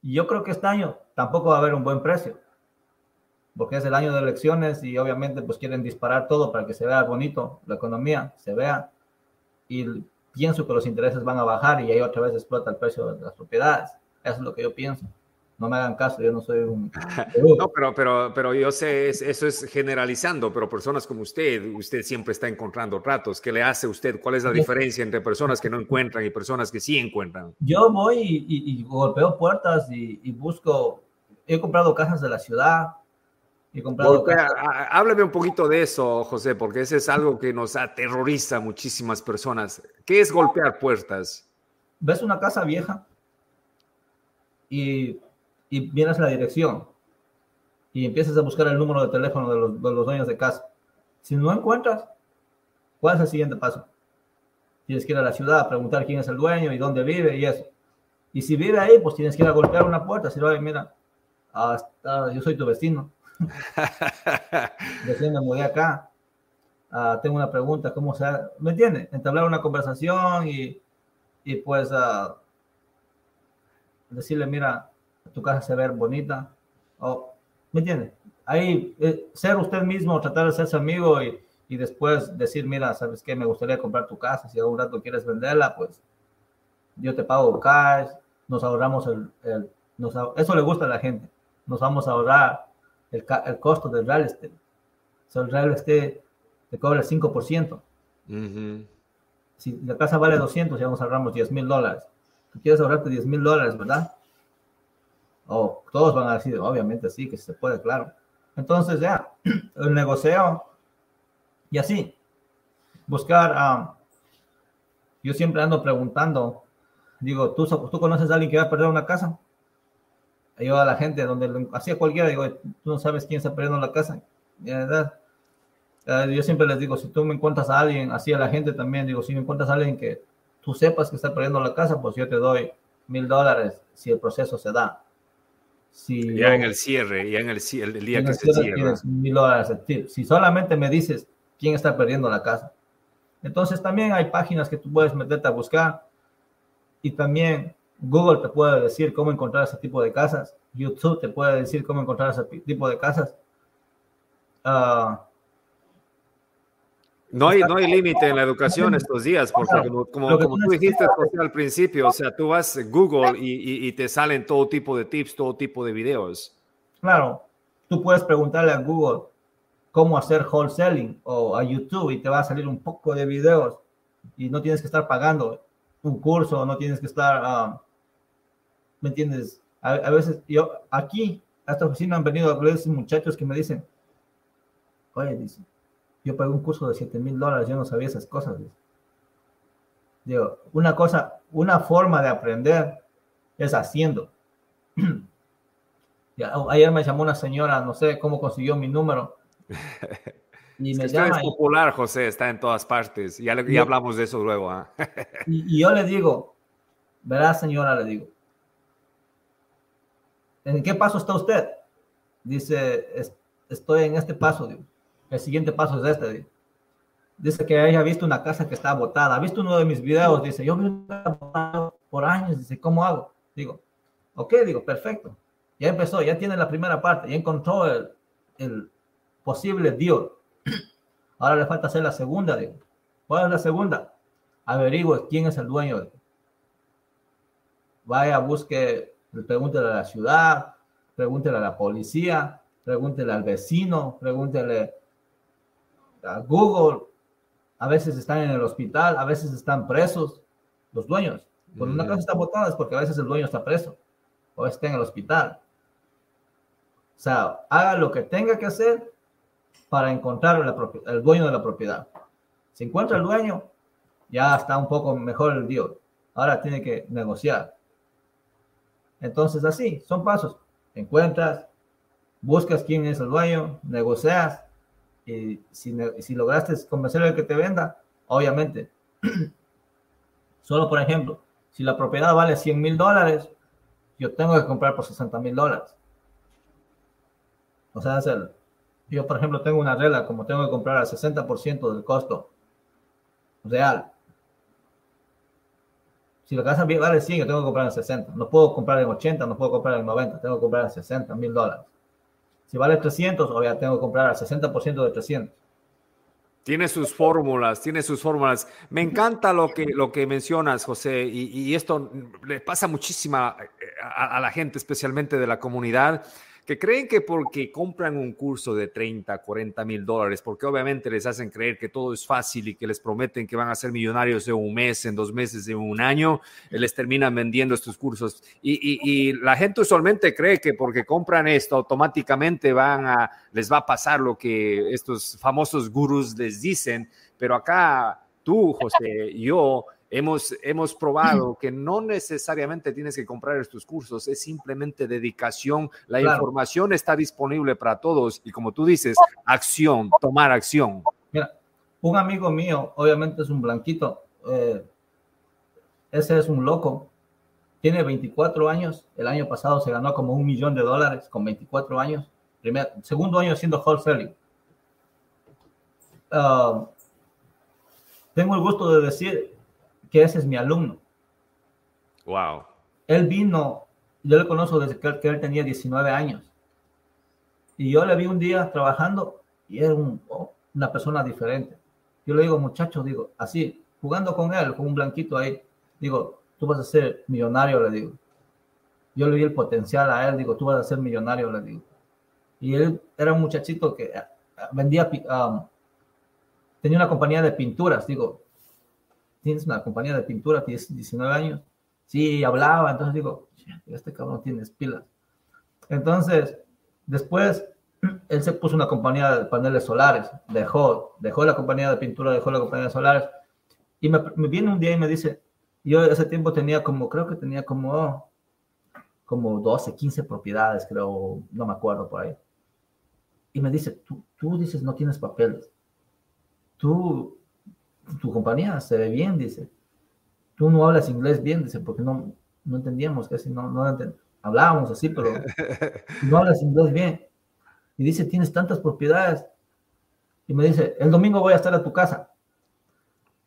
Y yo creo que este año tampoco va a haber un buen precio, porque es el año de elecciones y obviamente pues quieren disparar todo para que se vea bonito, la economía se vea. Y pienso que los intereses van a bajar y ahí otra vez explota el precio de las propiedades. Eso es lo que yo pienso no me hagan caso, yo no soy un... no, pero, pero, pero yo sé, eso es generalizando, pero personas como usted, usted siempre está encontrando tratos. ¿Qué le hace usted? ¿Cuál es la diferencia entre personas que no encuentran y personas que sí encuentran? Yo voy y, golpeo puertas y, busco, he comprado casas de la ciudad. He comprado hábleme un poquito de eso, José, porque ese es algo que nos aterroriza a muchísimas personas. ¿Qué es golpear puertas? ¿Ves una casa vieja? Y y vienes a la dirección y empiezas a buscar el número de teléfono de los, de los dueños de casa. Si no encuentras, ¿cuál es el siguiente paso? Tienes que ir a la ciudad a preguntar quién es el dueño y dónde vive y eso. Y si vive ahí, pues tienes que ir a golpear una puerta. Si no, mira, hasta, yo soy tu vecino. Recién me mudé acá. Uh, tengo una pregunta, ¿cómo se ¿Me entiende? Entablar una conversación y, y pues uh, decirle, mira, tu casa se ve bonita. o ¿Me entiende? Ahí, eh, ser usted mismo, tratar de ser su amigo y, y, después decir, mira, ¿sabes qué? Me gustaría comprar tu casa. Si algún rato quieres venderla, pues yo te pago cash, nos ahorramos el... el nos, eso le gusta a la gente. Nos vamos a ahorrar el, el costo del real estate. O el real estate te cobra el 5%. Si la casa vale 200, ya nos ahorramos 10 mil dólares. Tú quieres ahorrarte 10 mil dólares, ¿verdad? O todos van a decir, obviamente sí, que se puede, claro. Entonces ya, el negocio y así, buscar, ah, yo siempre ando preguntando, digo, ¿tú, ¿tú conoces a alguien que va a perder una casa? Yo a la gente, donde hacía cualquiera, digo, tú no sabes quién está perdiendo la casa. yo siempre les digo, si tú me encuentras a alguien, así a la gente también, digo, si me encuentras a alguien que tú sepas que está perdiendo la casa, pues yo te doy mil dólares si el proceso se da. Si ya en el cierre, ya en el, el día que se cierra. Dólares Si solamente me dices quién está perdiendo la casa. Entonces también hay páginas que tú puedes meterte a buscar y también Google te puede decir cómo encontrar ese tipo de casas. YouTube te puede decir cómo encontrar ese tipo de casas. Uh, no hay, no hay límite en la educación estos días, porque como, como, tú dijiste al principio, o sea, tú vas a Google y, y, te salen todo tipo de tips, todo tipo de videos. Claro, tú puedes preguntarle a Google cómo hacer wholesaling o a YouTube y te va a salir un poco de videos y no tienes que estar pagando un curso, no tienes que estar, uh, ¿me entiendes? A, a, veces yo aquí a esta oficina han venido a veces muchachos que me dicen, oye, dicen, yo pagué un curso de 7 mil dólares, yo no sabía esas cosas. Digo, una cosa, una forma de aprender es haciendo. Ayer me llamó una señora, no sé cómo consiguió mi número. Y me llama. Popular, José, está en todas partes. Ya, ya hablamos de eso luego. ¿ah? Y, yo le digo, verá, señora, le digo, ¿en qué paso está usted? Dice, estoy en este paso, digo. El siguiente paso es este. Dice que haya visto una casa que está botada. Ha visto uno de mis videos. Dice, yo vi una por años. Dice, ¿cómo hago? Digo, ok, digo, perfecto. Ya empezó, ya tiene la primera parte, ya encontró el, el posible deal. Ahora le falta hacer la segunda, digo. ¿Cuál es la segunda? Averigüe quién es el dueño. Vaya, busque, pregúntele a la ciudad, pregúntele a la policía, pregúntele al vecino, pregúntele Google, a veces están en el hospital, a veces están presos los dueños. Cuando una casa está botada es porque a veces el dueño está preso o está en el hospital. O sea, haga lo que tenga que hacer para encontrar el, el dueño de la propiedad. Si encuentra el dueño, ya está un poco mejor el deal. ahora tiene que negociar. Entonces, así, son pasos. Encuentras, buscas quién es el dueño, negocias, y si, si lograste convencerle de que te venda, obviamente, solo por ejemplo, si la propiedad vale 100 mil dólares, yo tengo que comprar por 60 mil dólares. O sea, yo por ejemplo tengo una regla como tengo que comprar al 60% del costo real. Si la casa vale 100, yo tengo que comprar en 60. No puedo comprar en 80, no puedo comprar en 90, tengo que comprar en 60 mil dólares. Si vale 300, obviamente tengo que comprar al 60% de 300. Tiene sus fórmulas, tiene sus fórmulas. Me encanta lo que, lo que mencionas, José, y, esto le pasa muchísima eh, a, la gente, especialmente de la comunidad que creen que porque compran un curso de 30, 40 mil dólares, porque obviamente les hacen creer que todo es fácil y que les prometen que van a ser millonarios en un mes, en dos meses, en un año, eh, les terminan vendiendo estos cursos. Y, la gente usualmente cree que porque compran esto automáticamente van a, les va a pasar lo que estos famosos gurús les dicen, pero acá tú, José, yo, Hemos, hemos probado que no necesariamente tienes que comprar estos cursos, es simplemente dedicación. La información está disponible para todos y como tú dices, acción, tomar acción. Mira, un amigo mío, obviamente es un blanquito, eh, ese es un loco, tiene 24 años, el año pasado se ganó como un millón de dólares con 24 años, primer, segundo año siendo wholesaling. Uh, tengo el gusto de decir que ese es mi alumno. Wow. Él vino, yo le conozco desde que, él tenía 19 años. Y yo le vi un día trabajando y era oh, una persona diferente. Yo le digo, muchacho, digo, así, jugando con él, con un blanquito ahí, digo, tú vas a ser millonario, le digo. Yo le vi el potencial a él, digo, tú vas a ser millonario, le digo. Y él era un muchachito que ah, vendía, um, tenía una compañía de pinturas, digo, tienes una compañía de pintura, tienes 19 años. Sí, hablaba, entonces digo, este cabrón tiene pilas. Entonces, después, él se puso una compañía de paneles solares, dejó, dejó la compañía de pintura, dejó la compañía de solares, y me, viene un día y me dice, yo ese tiempo tenía como, creo que tenía como, como 12, 15 propiedades, creo, no me acuerdo por ahí. Y me dice, tú, tú dices no tienes papeles. Tú tu compañía se ve bien, dice. Tú no hablas inglés bien, dice, porque no, no entendíamos casi, no, no hablábamos así, pero no hablas inglés bien. Y dice, tienes tantas propiedades. Y me dice, el domingo voy a estar a tu casa.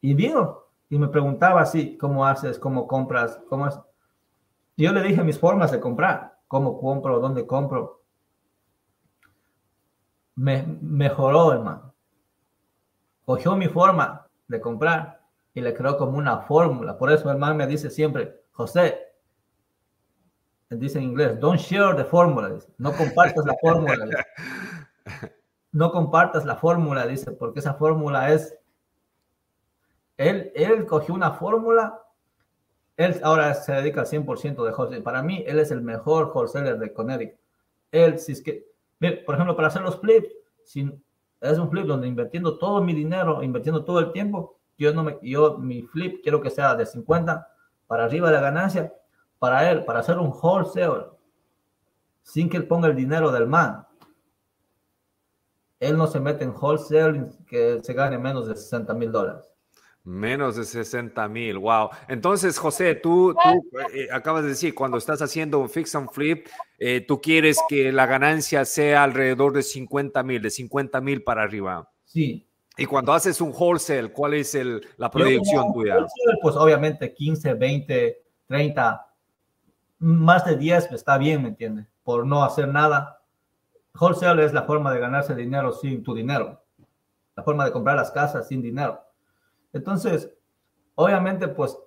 Y vino, y me preguntaba así, ¿cómo haces? ¿Cómo compras? ¿Cómo es? Y yo le dije mis formas de comprar, cómo compro, dónde compro. Me mejoró, hermano. Cogió mi forma, de comprar y le creó como una fórmula. Por eso mi hermano me dice siempre, José, dice en inglés, don't share the fórmula, no compartas la fórmula. No compartas la fórmula, dice, porque esa fórmula es, él, él cogió una fórmula, él ahora se dedica al 100% de wholesale. Para mí, él es el mejor wholesaler de Connecticut. Él, si es que, por ejemplo, para hacer los flips, si es un flip donde invirtiendo todo mi dinero, invirtiendo todo el tiempo, yo no me, yo mi flip quiero que sea de 50 para arriba de la ganancia, para él, para hacer un wholesale, sin que él ponga el dinero del man. Él no se mete en wholesale que se gane menos de 60 mil dólares. Menos de 60 mil, wow. Entonces, José, tú, tú eh, acabas de decir, cuando estás haciendo un fix and flip, eh, tú quieres que la ganancia sea alrededor de 50 mil, de 50 mil para arriba. Sí. Y cuando haces un wholesale, ¿cuál es el, la proyección tuya? pues obviamente 15, 20, 30, más de 10 está bien, ¿me entiendes? Por no hacer nada. Wholesale es la forma de ganarse dinero sin tu dinero. La forma de comprar las casas sin dinero. Entonces, obviamente, pues,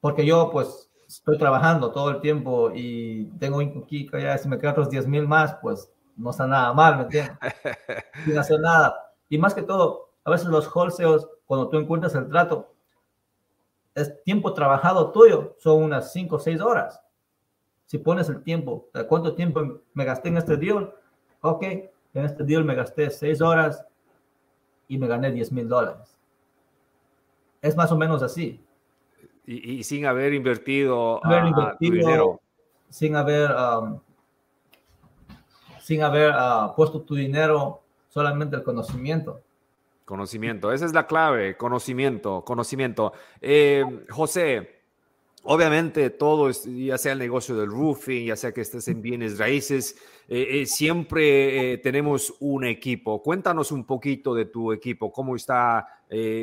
porque yo, pues, estoy trabajando todo el tiempo y tengo un Kiko ya, si me quedan otros 10 mil más, pues, no está nada mal, ¿me entiendes? Sin hacer nada. Y más que todo, a veces los wholesales, cuando tú encuentras el trato, es tiempo trabajado tuyo, son unas 5 o 6 horas. Si pones el tiempo, ¿cuánto tiempo me gasté en este deal? Ok, en este deal me gasté 6 horas y me gané 10 mil dólares. Es más o menos así. Y, sin haber invertido, dinero. Sin haber, um, sin haber uh, puesto tu dinero, solamente el conocimiento. Conocimiento, esa es la clave, conocimiento, conocimiento. Eh, José, Obviamente todo, ya sea el negocio del roofing, ya sea que estés en bienes raíces, eh, eh, siempre tenemos un equipo. Cuéntanos un poquito de tu equipo, cómo está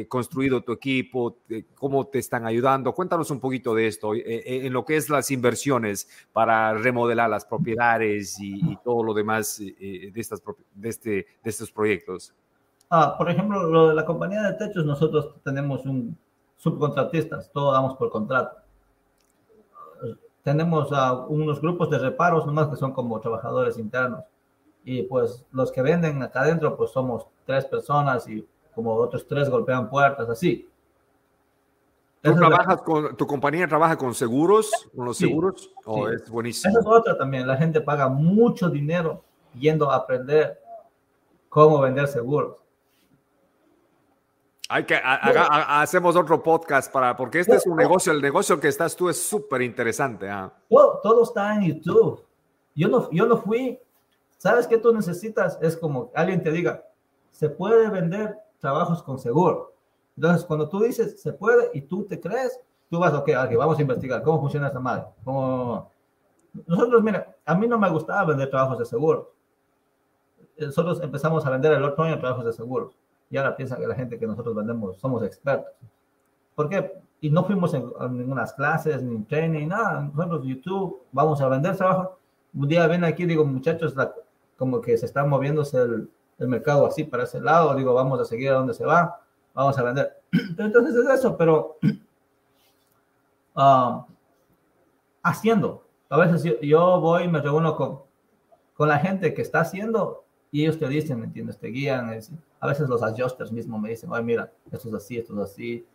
construido tu equipo, cómo te están ayudando. Cuéntanos un poquito de esto, en lo que es las inversiones para remodelar las propiedades y, todo lo demás de, estas, de, este, de estos proyectos. Ah, por ejemplo, lo de la compañía de techos, nosotros tenemos un subcontratistas, todo damos por contrato tenemos unos grupos de reparos nomás que son como trabajadores internos. Y pues los que venden acá adentro, pues somos tres personas y como otros tres golpean puertas, así. ¿Tú trabajas con, tu compañía trabaja con seguros, con los seguros? Oh, es buenísimo. Esa es otra también. La gente paga mucho dinero yendo a aprender cómo vender seguros. Hay que hacemos otro podcast para porque este es un negocio, el negocio que estás tú es súper interesante. ¿ah? Todo, está en YouTube. Yo no, yo no fui. ¿Sabes qué tú necesitas? Es como alguien te diga, se puede vender trabajos con seguro. Entonces, cuando tú dices se puede y tú te crees, tú vas, ok, okay vamos a investigar cómo funciona esta madre. Nosotros, mira, a mí no me gustaba vender trabajos de seguro. Nosotros empezamos a vender el otro año trabajos de seguros y ahora piensa que la gente que nosotros vendemos somos expertos. ¿Por qué? Y no fuimos en, ninguna clases, ni training, nada. Nosotros, YouTube, vamos a vender trabajo. Un día ven aquí, digo, muchachos, como que se está moviéndose el, el, mercado así para ese lado. Digo, vamos a seguir a donde se va, vamos a vender. Entonces es eso, pero ah, haciendo. A veces yo, voy y me reúno con, con la gente que está haciendo y ellos te dicen, ¿me entiendes? Te guían. a veces los adjusters mismos me dicen, ay, mira, esto es así, esto es así.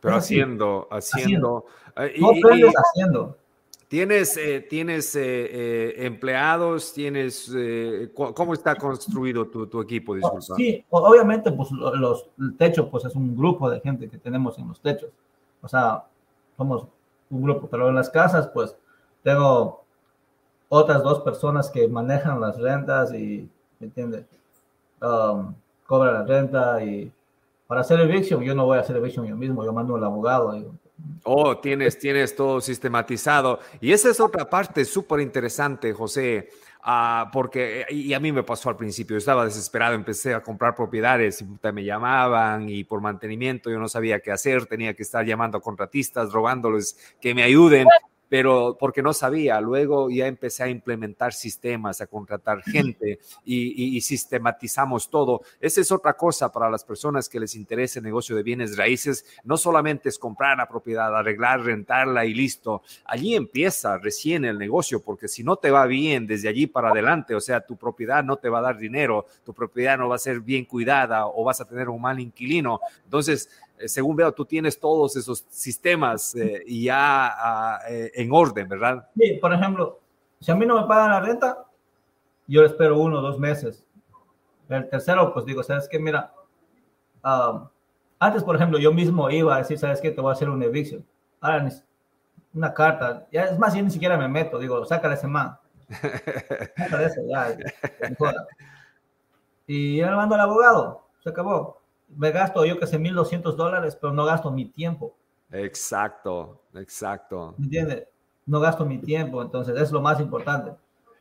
Pero haciendo, haciendo. haciendo. Eh, haciendo. ¿Tienes, eh, tienes eh, empleados? ¿Tienes, ¿Cómo está construido tu, tu equipo? Disculpa. Sí, obviamente, pues los, el techo pues, es un grupo de gente que tenemos en los techos. O sea, somos un grupo, pero en las casas, pues tengo otras dos personas que manejan las rentas y, ¿me entiendes? Um, cobran la renta y para hacer eviction, yo no voy a hacer eviction yo mismo, yo mando al abogado. Oh, tienes, tienes todo sistematizado. Y esa es otra parte súper interesante, José, uh, porque, y a mí me pasó al principio, estaba desesperado, empecé a comprar propiedades y me llamaban y por mantenimiento yo no sabía qué hacer, tenía que estar llamando a contratistas, rogándoles que me ayuden pero porque no sabía. Luego ya empecé a implementar sistemas, a contratar gente y, sistematizamos todo. Esa es otra cosa para las personas que les interesa el negocio de bienes raíces. No solamente es comprar la propiedad, arreglar, rentarla y listo. Allí empieza recién el negocio, porque si no te va bien desde allí para adelante, o sea, tu propiedad no te va a dar dinero, tu propiedad no va a ser bien cuidada o vas a tener un mal inquilino. Entonces, según veo, tú tienes todos esos sistemas eh, ya ah, eh, en orden, ¿verdad? Sí, por ejemplo, si a mí no me pagan la renta, yo espero uno o dos meses. El tercero, pues digo, ¿sabes qué? Mira, antes, por ejemplo, yo mismo iba a decir, ¿sabes qué? Te voy a hacer un eviction. Ahora, una carta. Ya, es más, yo ni siquiera me meto. Digo, sácale ese man. Sácale ya. Y yo le mando al abogado. Se acabó me gasto yo que sé 1.200 dólares, pero no gasto mi tiempo. Exacto, exacto. ¿Me entiendes? No gasto mi tiempo, entonces es lo más importante.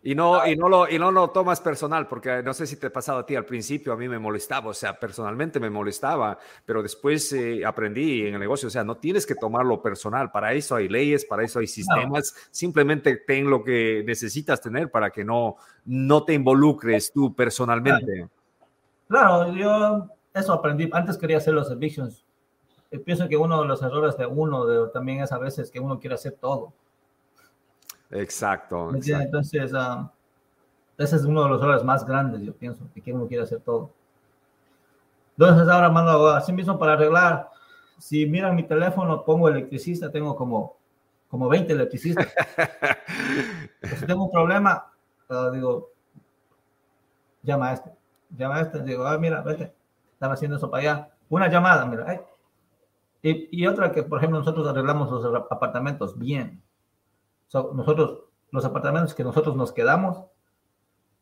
Y no, y no lo, y no lo tomas personal, porque no sé si te ha pasado a ti al principio, a mí me molestaba, o sea, personalmente me molestaba, pero después eh, aprendí en el negocio, o sea, no tienes que tomarlo personal, para eso hay leyes, para eso hay sistemas, simplemente ten lo que necesitas tener para que no, no te involucres tú personalmente. Claro, yo eso aprendí. Antes quería hacer los evictions. Eh, pienso que uno de los errores de uno de, también es a veces que uno quiere hacer todo. Exacto. Entonces, um, ese es uno de los errores más grandes, yo pienso, que uno quiere hacer todo. Entonces, ahora mando así mismo para arreglar. Si miran mi teléfono, pongo electricista, tengo como, como 20 electricistas. si tengo un problema, uh, digo, llama a este. Llama a este, digo, ah, mira, vete están haciendo eso para allá. Una llamada, mira, Y, y, otra que, por ejemplo, nosotros arreglamos los apartamentos bien. nosotros, los apartamentos que nosotros nos quedamos,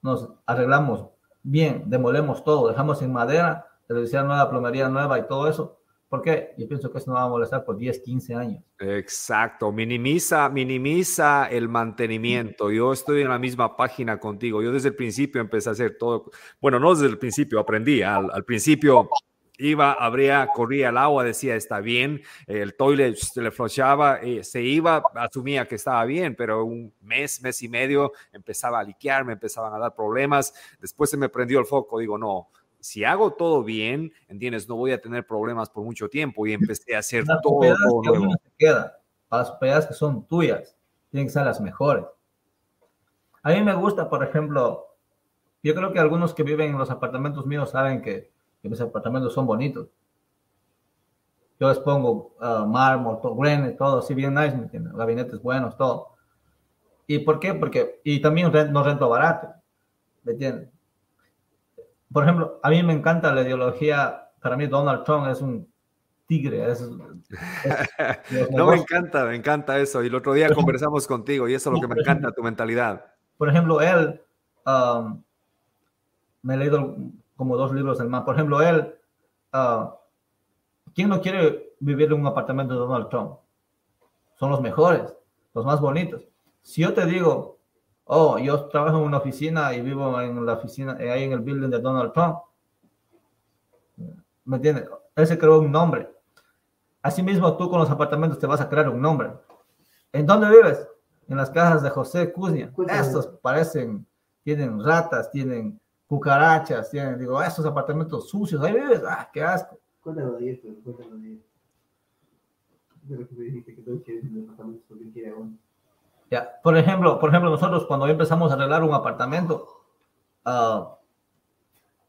nos arreglamos bien, demolemos todo, dejamos en madera, televisión nueva, plomería nueva y todo eso. ¿Por qué? Yo pienso que eso no va a molestar por 10, 15 años. Exacto, minimiza, minimiza el mantenimiento. Yo estoy en la misma página contigo. Yo desde el principio empecé a hacer todo. Bueno, no desde el principio, aprendí. Al, principio iba, abría, corría el agua, decía está bien, el toilet se le flochaba, eh, se iba, asumía que estaba bien, pero un mes, mes y medio empezaba a liquear, me empezaban a dar problemas, después se me prendió el foco, digo, no, si hago todo bien, ¿entiendes? No voy a tener problemas por mucho tiempo y empecé a hacer todo, nuevo. queda, para las propiedades que son tuyas, tienen que ser las mejores. A mí me gusta, por ejemplo, yo creo que algunos que viven en los apartamentos míos saben que, mis apartamentos son bonitos. Yo les pongo uh, mármol, todo, granite, todo así bien nice, ¿me entiendes? Gabinetes buenos, todo. ¿Y por qué? Porque, y también no rento barato, ¿me entiendes? Por ejemplo, a mí me encanta la ideología, para mí Donald Trump es un tigre. no, me encanta, me encanta eso. Y el otro día conversamos contigo y eso es lo que me encanta, tu mentalidad. Por ejemplo, él, um, me he leído como dos libros del más. Por ejemplo, él, uh, ¿quién no quiere vivir en un apartamento de Donald Trump? Son los mejores, los más bonitos. Si yo te digo, oh, yo trabajo en una oficina y vivo en la oficina, eh, ahí en el building de Donald Trump. ¿Me entiendes? Él se creó un nombre. Asimismo, tú con los apartamentos te vas a crear un nombre. ¿En dónde vives? En las casas de José Cusnia. Estos parecen, tienen ratas, tienen cucarachas, tienen, digo, estos apartamentos sucios, ahí vives, ah, qué asco. De esto, de esto. De lo que me dijiste que quieres apartamentos porque quiere uno. Ya, por ejemplo, por ejemplo, nosotros cuando empezamos a arreglar un apartamento, uh,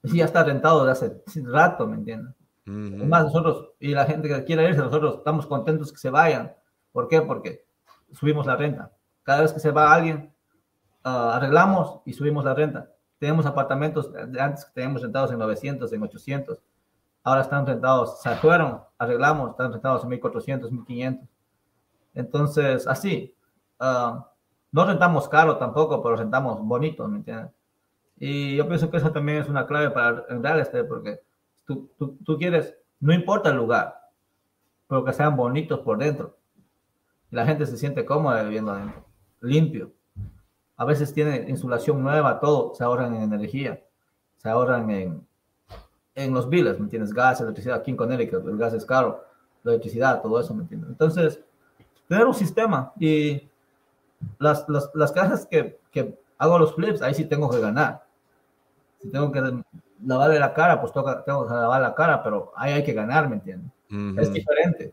ya está rentado de hace rato, ¿me entiendes? Además, nosotros, y la gente que quiere irse, nosotros estamos contentos que se vayan. ¿Por qué? Porque subimos la renta. Cada vez que se va alguien, uh, arreglamos y subimos la renta. Tenemos apartamentos antes que teníamos rentados en 900, en 800. Ahora están rentados, se fueron, arreglamos, están rentados en 1400, 1500. Entonces, así, Ah, no rentamos caro tampoco, pero rentamos bonito, ¿me entiendes? Y yo pienso que eso también es una clave para el real estate, porque tú, tú, tú, quieres, no importa el lugar, pero que sean bonitos por dentro. La gente se siente cómoda viviendo adentro, limpio. A veces tiene insulación nueva, todo, se ahorran en energía, se ahorran en, en los biles, ¿me entiendes? Gas, electricidad, aquí en Connecticut el gas es caro, la electricidad, todo eso, ¿me entiendes? Entonces, tener un sistema y las, las, las casas que, que, hago los flips, ahí sí tengo que ganar. Si tengo que lavarle la cara, pues toca, tengo que lavar la cara, pero ahí hay que ganar, ¿me entiendes? Es diferente.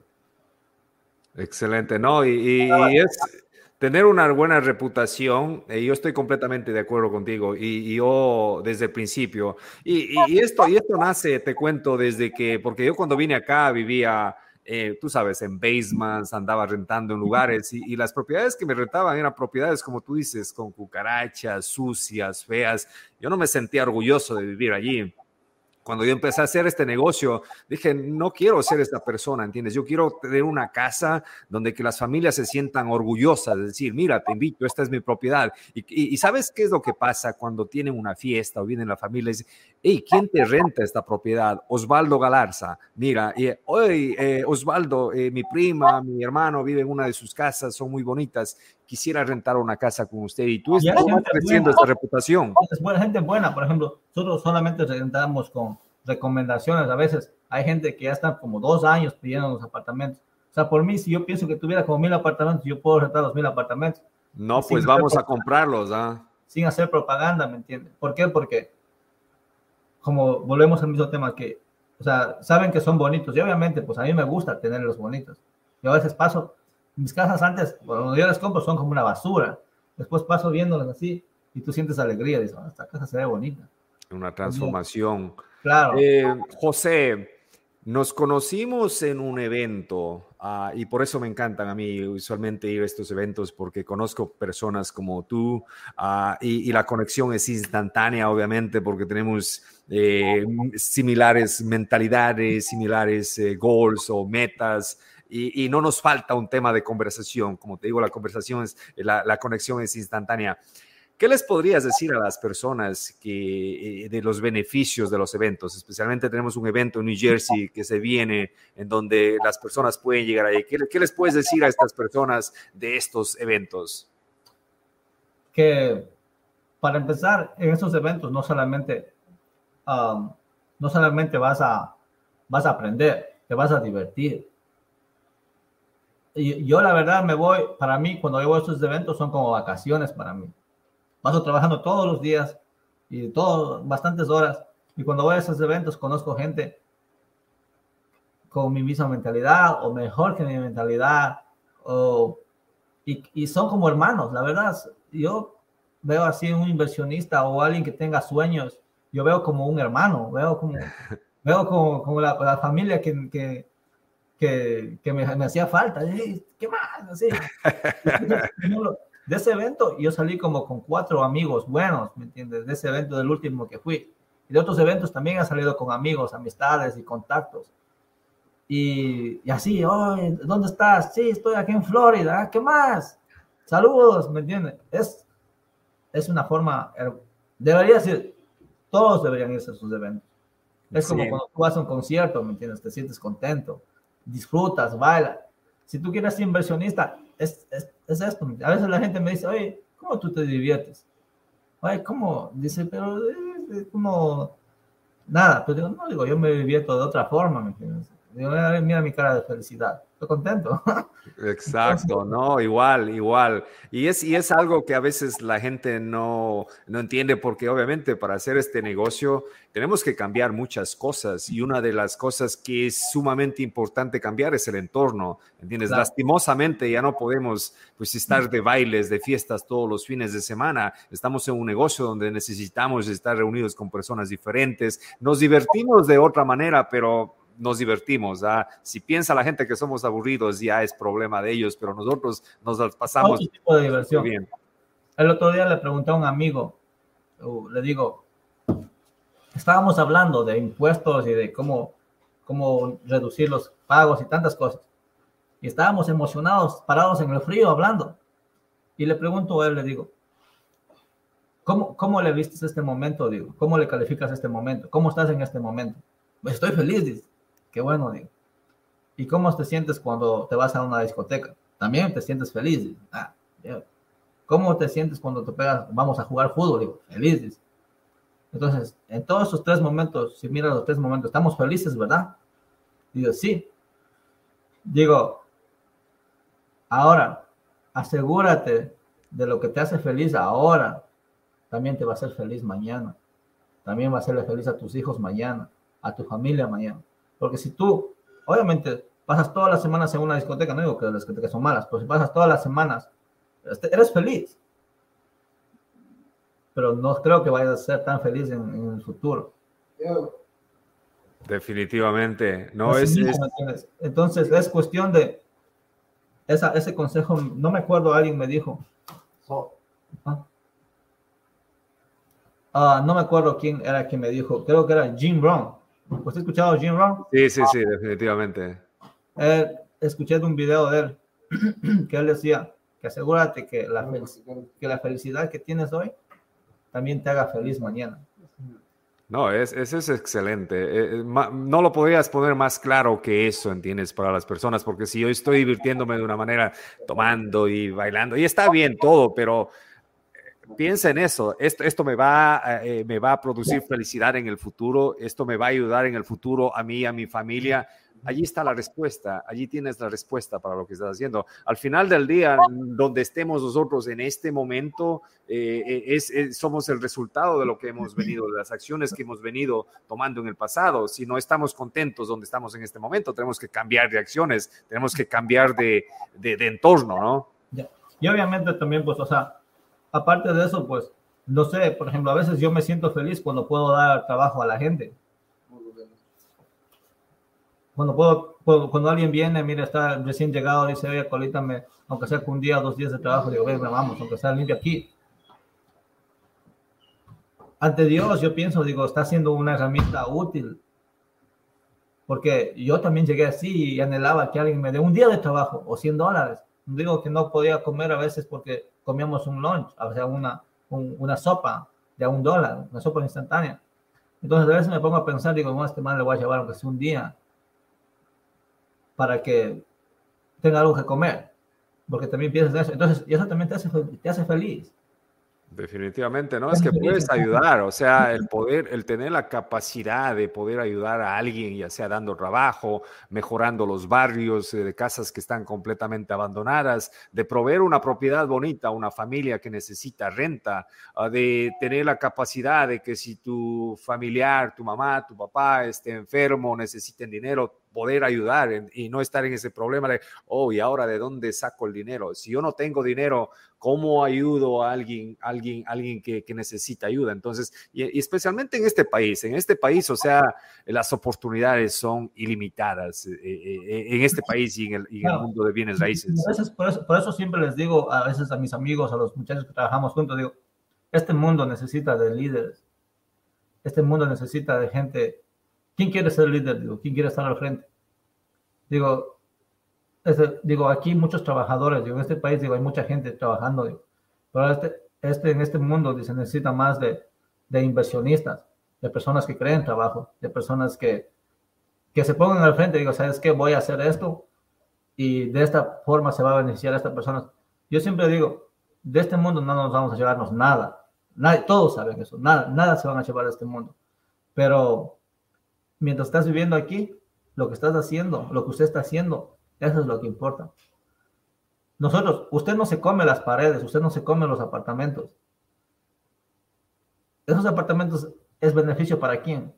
Excelente, ¿no? Y, y, es tener una buena reputación, y yo estoy completamente de acuerdo contigo, y, yo desde el principio, y, y, esto, y esto nace, te cuento, desde que, porque yo cuando vine acá vivía eh, tú sabes, en basements, andaba rentando en lugares y, y, las propiedades que me rentaban eran propiedades, como tú dices, con cucarachas, sucias, feas. Yo no me sentía orgulloso de vivir allí cuando yo empecé a hacer este negocio, dije, no quiero ser esta persona, ¿entiendes? Yo quiero tener una casa donde que las familias se sientan orgullosas, de decir, mira, te invito, esta es mi propiedad. Y, ¿sabes qué es lo que pasa cuando tienen una fiesta o vienen la familia y dicen, hey, ¿quién te renta esta propiedad? Osvaldo Galarza. Mira, y hoy eh, Osvaldo, eh, mi prima, mi hermano vive en una de sus casas, son muy bonitas quisiera rentar una casa con usted y tú estás creciendo esta reputación. Es buena gente buena, por ejemplo, nosotros solamente rentamos con recomendaciones. A veces hay gente que ya está como dos años pidiendo los apartamentos. O sea, por mí, si yo pienso que tuviera como mil apartamentos, yo puedo rentar los mil apartamentos. No, pues vamos a comprarlos, ¿ah? Sin hacer propaganda, ¿me entiendes? ¿Por qué? Porque, como volvemos al mismo tema, que, o sea, saben que son bonitos y obviamente, pues a mí me gusta tenerlos bonitos. Yo a veces paso mis casas antes, cuando yo las compro, son como una basura. Después paso viéndolas así y tú sientes alegría. Dices, ah, esta casa se ve bonita. Una transformación. Claro. Eh, José, Nos conocimos en un evento uh, y por eso me encantan a mí usualmente ir a estos eventos porque conozco personas como tú uh, y, y, la conexión es instantánea, obviamente, porque tenemos eh, similares mentalidades, similares eh, goals o metas. Y, no nos falta un tema de conversación. Como te digo, la conversación es, la, conexión es instantánea. ¿Qué les podrías decir a las personas que, eh, de los beneficios de los eventos? Especialmente tenemos un evento en New Jersey que se viene, en donde las personas pueden llegar ahí. ¿Qué, qué les puedes decir a estas personas de estos eventos? Que para empezar, en estos eventos no solamente, um, no solamente vas a, vas a aprender, te vas a divertir. Y yo la verdad me voy, para mí, cuando yo voy a estos eventos son como vacaciones para mí paso trabajando todos los días y todo, bastantes horas. Y cuando voy a esos eventos conozco gente con mi misma mentalidad o mejor que mi mentalidad. O, y, y son como hermanos, la verdad. Yo veo así un inversionista o alguien que tenga sueños, yo veo como un hermano, veo como, veo como, como la, la, familia que, que, que, que me, me, hacía falta. ¿Qué más? Así. de ese evento yo salí como con cuatro amigos buenos, ¿me entiendes? De ese evento del último que fui. Y de otros eventos también he salido con amigos, amistades y contactos. Y, y así, oye, ¿dónde estás? Sí, estoy aquí en Florida. ¿Qué más? Saludos, ¿me entiendes? Es, es una forma, debería ser, todos deberían irse a sus eventos. Es sí. como cuando tú vas a un concierto, ¿me entiendes? Te sientes contento, disfrutas, bailas. Si tú quieres ser inversionista, es, es, es, esto. A veces la gente me dice, oye, ¿cómo tú te diviertes? Oye, ¿cómo? Dice, pero es como nada. Pero digo, no, digo, yo me divierto de otra forma, ¿me entiendes? Mira mi cara de felicidad. Estoy contento. Exacto, no, igual, igual. Y es, y es algo que a veces la gente no, no entiende porque obviamente para hacer este negocio tenemos que cambiar muchas cosas y una de las cosas que es sumamente importante cambiar es el entorno, ¿entiendes? Claro. Lastimosamente ya no podemos pues estar de bailes, de fiestas todos los fines de semana. Estamos en un negocio donde necesitamos estar reunidos con personas diferentes. Nos divertimos de otra manera, pero nos divertimos. ¿ah? Si piensa la gente que somos aburridos, ya es problema de ellos, pero nosotros nos pasamos. Otro tipo de diversión. Bien. El otro día le pregunté a un amigo, le digo, estábamos hablando de impuestos y de cómo, cómo reducir los pagos y tantas cosas. Y estábamos emocionados, parados en el frío, hablando. Y le pregunto a él, le digo, ¿cómo, cómo le vistes este momento? Digo, ¿cómo le calificas este momento? ¿Cómo estás en este momento? Estoy feliz, dice. Qué bueno, digo. ¿Y cómo te sientes cuando te vas a una discoteca? También te sientes feliz. Ah, ¿Cómo te sientes cuando te pegas, vamos a jugar fútbol? Digo, feliz. Entonces, en todos esos tres momentos, si miras los tres momentos, estamos felices, ¿verdad? Digo, sí. Digo, ahora, asegúrate de lo que te hace feliz ahora, también te va a hacer feliz mañana. También va a hacerle feliz a tus hijos mañana, a tu familia mañana. Porque si tú, obviamente, pasas todas las semanas en una discoteca, no digo que las discotecas son malas, pero si pasas todas las semanas, este, eres feliz. Pero no creo que vayas a ser tan feliz en, en el futuro. Definitivamente. No es, mismo, es, Entonces, es cuestión de. Esa, ese consejo, no me acuerdo, alguien me dijo. ¿Ah? Uh, no me acuerdo quién era quien me dijo, creo que era Jim Brown ¿Usted ha escuchado a Jim Rohn? Sí, sí, sí, definitivamente. Eh, escuché de un video de él que él decía que asegúrate que la, que la felicidad que tienes hoy también te haga feliz mañana. No, es, eso es excelente. Eh, no lo podrías poner más claro que eso, ¿entiendes? Para las personas, porque si yo estoy divirtiéndome de una manera tomando y bailando, y está bien todo, pero piensa en eso, esto, esto me, va, eh, me va a producir felicidad en el futuro, esto me va a ayudar en el futuro a mí, a mi familia. Allí está la respuesta, allí tienes la respuesta para lo que estás haciendo. Al final del día, donde estemos nosotros en este momento, eh, eh, es, es, somos el resultado de lo que hemos venido, de las acciones que hemos venido tomando en el pasado. Si no estamos contentos donde estamos en este momento, tenemos que cambiar de acciones, tenemos que cambiar de, de, de entorno, ¿no? Y obviamente también, pues, o sea, aparte de eso, pues, no sé, por ejemplo, a veces yo me siento feliz cuando puedo dar trabajo a la gente. cuando, puedo, cuando alguien viene, mira, está recién llegado, dice, oye, colítame, aunque sea un día o dos días de trabajo, digo, venga, vamos, aunque sea limpio aquí. Ante Dios, yo pienso, digo, está siendo una herramienta útil. Porque yo también llegué así y anhelaba que alguien me dé un día de trabajo o 100 dólares. Digo que no podía comer a veces porque comíamos un lunch, o sea, una, una sopa de un dólar, una sopa instantánea. Entonces a veces me pongo a pensar, digo, no, este mal le voy a llevar aunque sea un día para que tenga algo que comer, porque también piensas eso. Entonces, y eso también te hace, te hace feliz. Definitivamente, ¿no? Es que puedes ayudar, o sea, el poder, el tener la capacidad de poder ayudar a alguien, ya sea dando trabajo, mejorando los barrios eh, de casas que están completamente abandonadas, de proveer una propiedad bonita a una familia que necesita renta, ah, de tener la capacidad de que si tu familiar, tu mamá, tu papá esté enfermo, necesiten dinero, poder ayudar y no estar en ese problema de, oh, y ahora de dónde saco el dinero. Si yo no tengo dinero, ¿cómo ayudo a alguien, alguien, alguien que, necesita ayuda? Entonces, y, especialmente en este país, en este país, o sea, las oportunidades son ilimitadas eh, eh, en este país y en el, mundo de bienes raíces. por, eso, por eso siempre les digo a veces a mis amigos, a los muchachos que trabajamos juntos, digo, este mundo necesita de líderes. Este mundo necesita de gente ¿Quién quiere ser líder? Digo, ¿quién quiere estar al frente? Digo, digo, aquí muchos trabajadores, digo, en este país, digo, hay mucha gente trabajando, digo, pero este, este, en este mundo se necesita más de, de inversionistas, de personas que creen trabajo, de personas que, que se pongan al frente, digo, ¿sabes qué? Voy a hacer esto y de esta forma se va a beneficiar a estas personas. Yo siempre digo, de este mundo no nos vamos a llevarnos nada. Todos saben eso, nada, nada se van a llevar de este mundo. Pero mientras estás viviendo aquí, lo que estás haciendo, lo que usted está haciendo, eso es lo que importa. Nosotros, usted no se come las paredes, usted no se come los apartamentos. Esos apartamentos es beneficio para quién?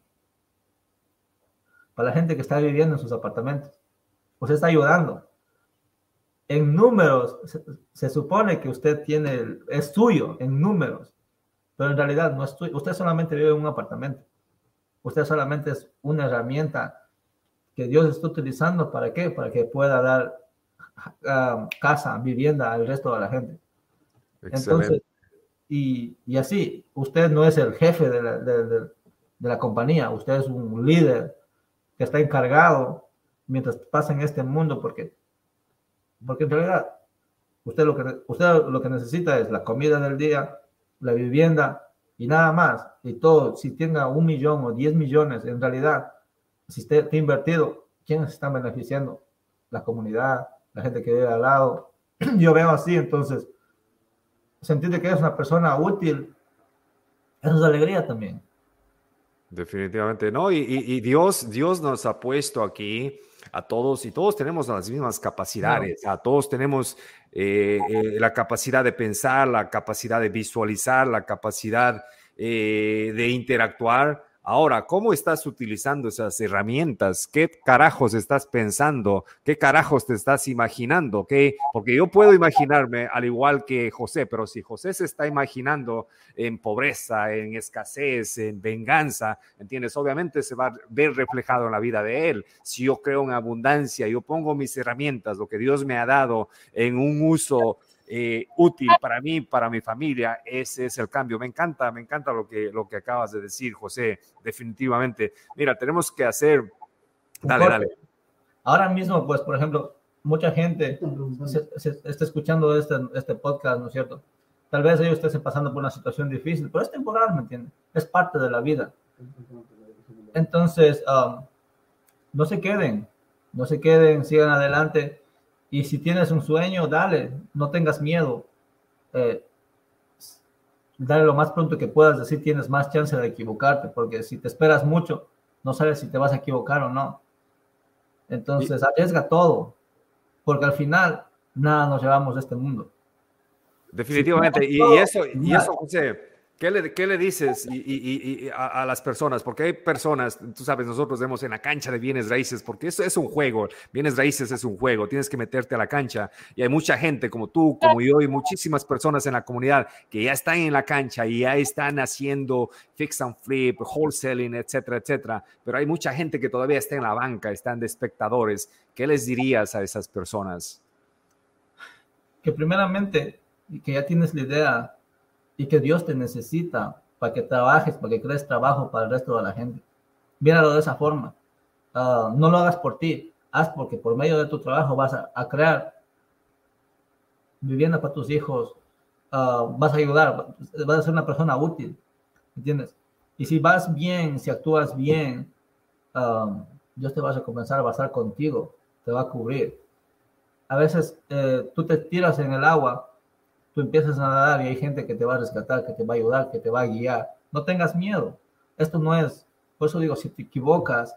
Para la gente que está viviendo en sus apartamentos. Usted está ayudando. En números, se, supone que usted tiene, es suyo en números, pero en realidad no es suyo. Usted solamente vive en un apartamento. Usted solamente es una herramienta que Dios está utilizando para qué? Para que pueda dar ah, casa, vivienda al resto de la gente. Entonces, y, y, así, usted no es el jefe de la, de, la, compañía, usted es un líder que está encargado mientras pasa en este mundo, porque, porque en realidad usted lo, que, usted lo que necesita es la comida del día, la vivienda y nada más, y todo, si tenga un millón o diez millones, en realidad, si usted ha invertido, ¿quiénes están beneficiando? La comunidad, la gente que vive al lado. Yo veo así, entonces, sentir que eres una persona útil, eso es alegría también. Definitivamente, ¿no? Y, Dios, Dios nos ha puesto aquí a todos y todos tenemos las mismas capacidades, a todos tenemos eh, eh, la capacidad de pensar, la capacidad de visualizar, la capacidad eh, de interactuar Ahora, ¿cómo estás utilizando esas herramientas? ¿Qué carajos estás pensando? ¿Qué carajos te estás imaginando? ¿Qué? Porque yo puedo imaginarme al igual que José, pero si José se está imaginando en pobreza, en escasez, en venganza, ¿entiendes? Obviamente se va a ver reflejado en la vida de él. Si yo creo en abundancia, yo pongo mis herramientas, lo que Dios me ha dado en un uso eh, útil para mí, para mi familia, ese es el cambio. Me encanta, me encanta lo que, lo que acabas de decir, José, definitivamente. Mira, tenemos que hacer... Dale, dale. Ahora mismo, pues, por ejemplo, mucha gente está escuchando este, este podcast, ¿no es cierto? Tal vez ellos estén pasando por una situación difícil, pero es temporal, ¿me entiendes? Es parte de la vida. Entonces, um, no se queden, no se queden, sigan adelante. Y si tienes un sueño, dale, no tengas miedo. Eh, dale lo más pronto que puedas, decir tienes más chance de equivocarte, porque si te esperas mucho, no sabes si te vas a equivocar o no. Entonces, arriesga todo, porque al final nada nos llevamos de este mundo. Definitivamente, y, eso, y eso, José, ¿Qué le, qué le dices y, a, las personas? Porque hay personas, tú sabes, nosotros vemos en la cancha de bienes raíces, porque eso es un juego, bienes raíces es un juego, tienes que meterte a la cancha y hay mucha gente como tú, como yo y muchísimas personas en la comunidad que ya están en la cancha y ya están haciendo fix and flip, wholesaling, etcétera, etcétera, pero hay mucha gente que todavía está en la banca, están de espectadores. ¿Qué les dirías a esas personas? Que primeramente, que ya tienes la idea y que Dios te necesita para que trabajes, para que crees trabajo para el resto de la gente. Míralo de esa forma. Ah, no lo hagas por ti, haz porque por medio de tu trabajo vas a, crear vivienda para tus hijos, ah, vas a ayudar, vas a ser una persona útil, ¿entiendes? Y si vas bien, si actúas bien, ah, Dios te va a comenzar a estar contigo, te va a cubrir. A veces eh, tú te tiras en el agua tú empiezas a nadar y hay gente que te va a rescatar, que te va a ayudar, que te va a guiar. No tengas miedo. Esto no es, por eso digo, si te equivocas,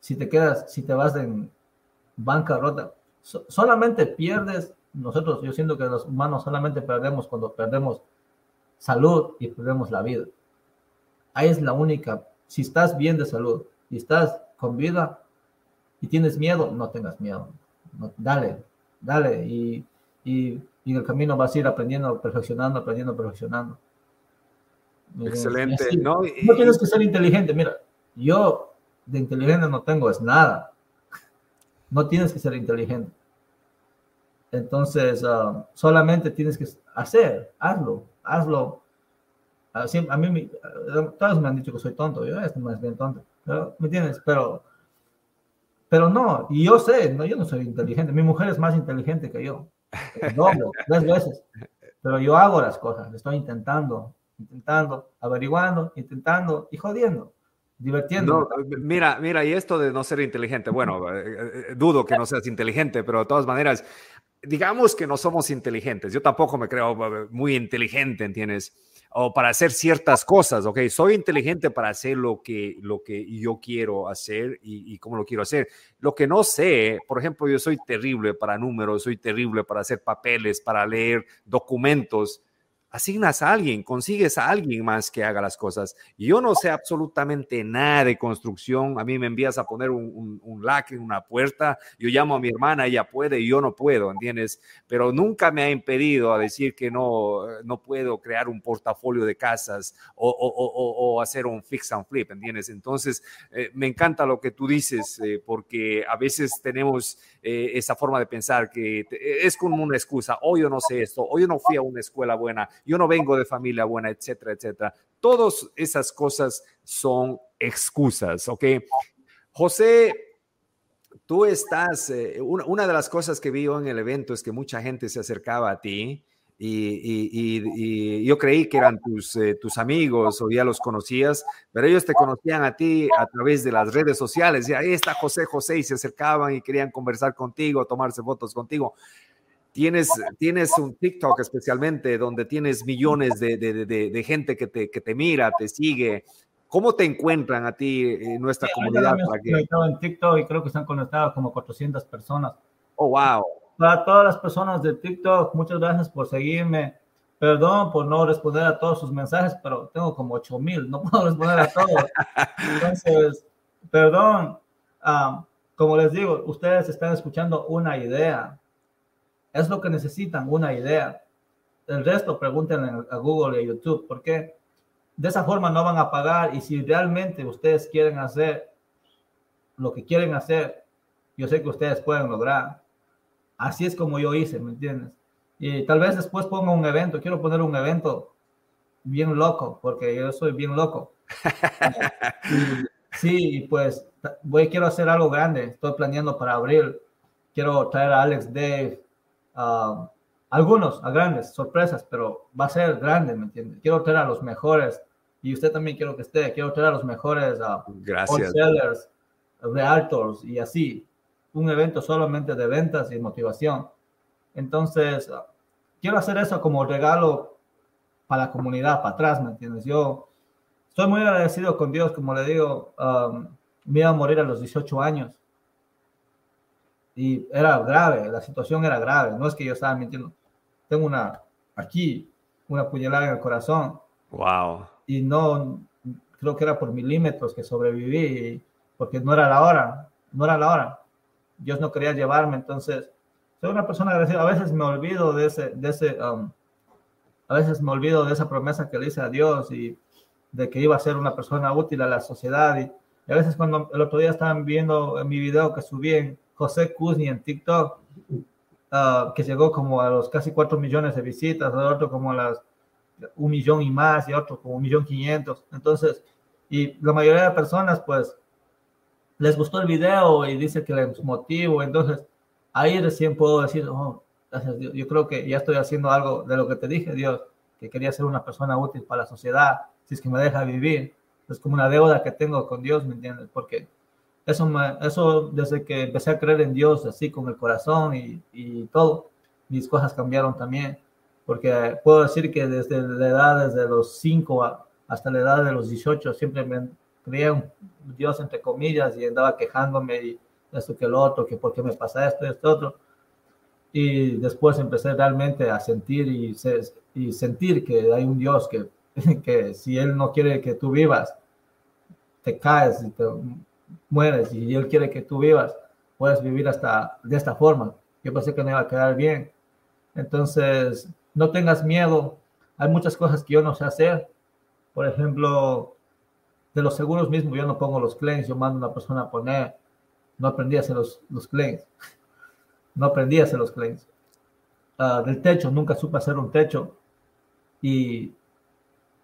si te quedas, si te vas en bancarrota, solamente pierdes, nosotros, yo siento que los humanos solamente perdemos cuando perdemos salud y perdemos la vida. Ahí es la única, si estás bien de salud y estás con vida y tienes miedo, no tengas miedo. dale, dale y, y y en el camino vas a ir aprendiendo, perfeccionando, aprendiendo, perfeccionando. Excelente. no, no tienes que ser inteligente. Mira, yo de inteligente no tengo, es nada. No tienes que ser inteligente. Entonces, ah, solamente tienes que hacer, hazlo, hazlo. Así, a mí, todos me han dicho que soy tonto, yo es más bien tonto, ¿me entiendes? Pero, pero no, y yo sé, no, yo no soy inteligente, mi mujer es más inteligente que yo doble, tres veces. Pero yo hago las cosas, estoy intentando, intentando, averiguando, intentando y jodiendo, divirtiendo. mira, mira, y esto de no ser inteligente, bueno, eh, eh, eh, dudo que no seas inteligente, pero de todas maneras, digamos que no somos inteligentes. Yo tampoco me creo muy inteligente, ¿entiendes? O para hacer ciertas cosas, ¿ok? Soy inteligente para hacer lo que, lo que yo quiero hacer y, y cómo lo quiero hacer. Lo que no sé, por ejemplo, yo soy terrible para números, soy terrible para hacer papeles, para leer documentos asignas a alguien, consigues a alguien más que haga las cosas. Yo no sé absolutamente nada de construcción. A mí me envías a poner un, un, un en una puerta, yo llamo a mi hermana, ella puede y yo no puedo, ¿entiendes? Pero nunca me ha impedido a decir que no, no puedo crear un portafolio de casas o, o, o, o hacer un fix and flip, ¿entiendes? Entonces, eh, me encanta lo que tú dices, eh, porque a veces tenemos eh, esa forma de pensar que es como una excusa, o yo no sé esto, o yo no fui a una escuela buena, yo no vengo de familia buena, etcétera, etcétera. Todas esas cosas son excusas, ¿ok? José, tú estás, eh, una, de las cosas que vi en el evento es que mucha gente se acercaba a ti y, yo creí que eran tus, eh, tus amigos o ya los conocías, pero ellos te conocían a ti a través de las redes sociales. Y ahí está José José y se acercaban y querían conversar contigo, tomarse fotos contigo. Tienes, tienes un TikTok especialmente donde tienes millones de, de, de, gente que te, que te mira, te sigue. ¿Cómo te encuentran a ti en nuestra comunidad? Para en TikTok y creo que están conectados como 400 personas. Oh, wow. Para todas las personas de TikTok, muchas gracias por seguirme. Perdón por no responder a todos sus mensajes, pero tengo como 8000, no puedo responder a todos. Entonces, perdón. Ah, como les digo, ustedes están escuchando una idea es lo que necesitan, una idea. El resto pregúntenle a Google y a YouTube, porque de esa forma no van a pagar y si realmente ustedes quieren hacer lo que quieren hacer, yo sé que ustedes pueden lograr. Así es como yo hice, ¿me entiendes? Y tal vez después ponga un evento, quiero poner un evento bien loco, porque yo soy bien loco. sí, pues voy, quiero hacer algo grande, estoy planeando para abril, quiero traer a Alex Dave, algunos, a grandes sorpresas, pero va a ser grande, ¿me entiendes? Quiero traer a los mejores y usted también quiero que esté, quiero traer a los mejores a wholesalers, realtors y así. Un evento solamente de ventas y motivación. Entonces, quiero hacer eso como regalo para la comunidad, para atrás, ¿me entiendes? Yo estoy muy agradecido con Dios, como le digo, me iba a morir a los 18 años y era grave, la situación era grave, no es que yo estaba mintiendo. Tengo una, aquí, una puñalada en el corazón. Wow. Y no, creo que era por milímetros que sobreviví, porque no era la hora, no era la hora. Dios no quería llevarme, entonces soy una persona agradecida. A veces me olvido de ese, de ese, um, a veces me olvido de esa promesa que le hice a Dios y de que iba a ser una persona útil a la sociedad. Y, a veces cuando el otro día estaban viendo en mi video que subí en José Kuzni en TikTok, uh, que llegó como a los casi 4 millones de visitas, otro como a las un millón y más, y otro como un millón quinientos. Entonces, y la mayoría de personas, pues, les gustó el video y dice que les motivo. Entonces, ahí recién puedo decir, oh, gracias Dios. Yo creo que ya estoy haciendo algo de lo que te dije, Dios, que quería ser una persona útil para la sociedad, si es que me deja vivir. Es como una deuda que tengo con Dios, ¿me entiendes? Porque eso, me, eso desde que empecé a creer en Dios, así con el corazón y, y todo, mis cosas cambiaron también. Porque puedo decir que desde la edad, desde los 5 hasta la edad de los 18, siempre me creía un Dios, entre comillas, y andaba quejándome y esto que el otro, que por qué me pasa esto, esto, otro. Y después empecé realmente a sentir y, y sentir que hay un Dios que, que si Él no quiere que tú vivas, te caes y te mueres, y Él quiere que tú vivas, puedes vivir hasta de esta forma. Yo pensé que me iba a quedar bien. Entonces, no tengas miedo. Hay muchas cosas que yo no sé hacer. Por ejemplo, de los seguros mismos, yo no pongo los claims, yo mando a una persona a poner. No aprendí a hacer los, los claims. No aprendí a hacer los claims. Uh, del techo, nunca supe hacer un techo. Y,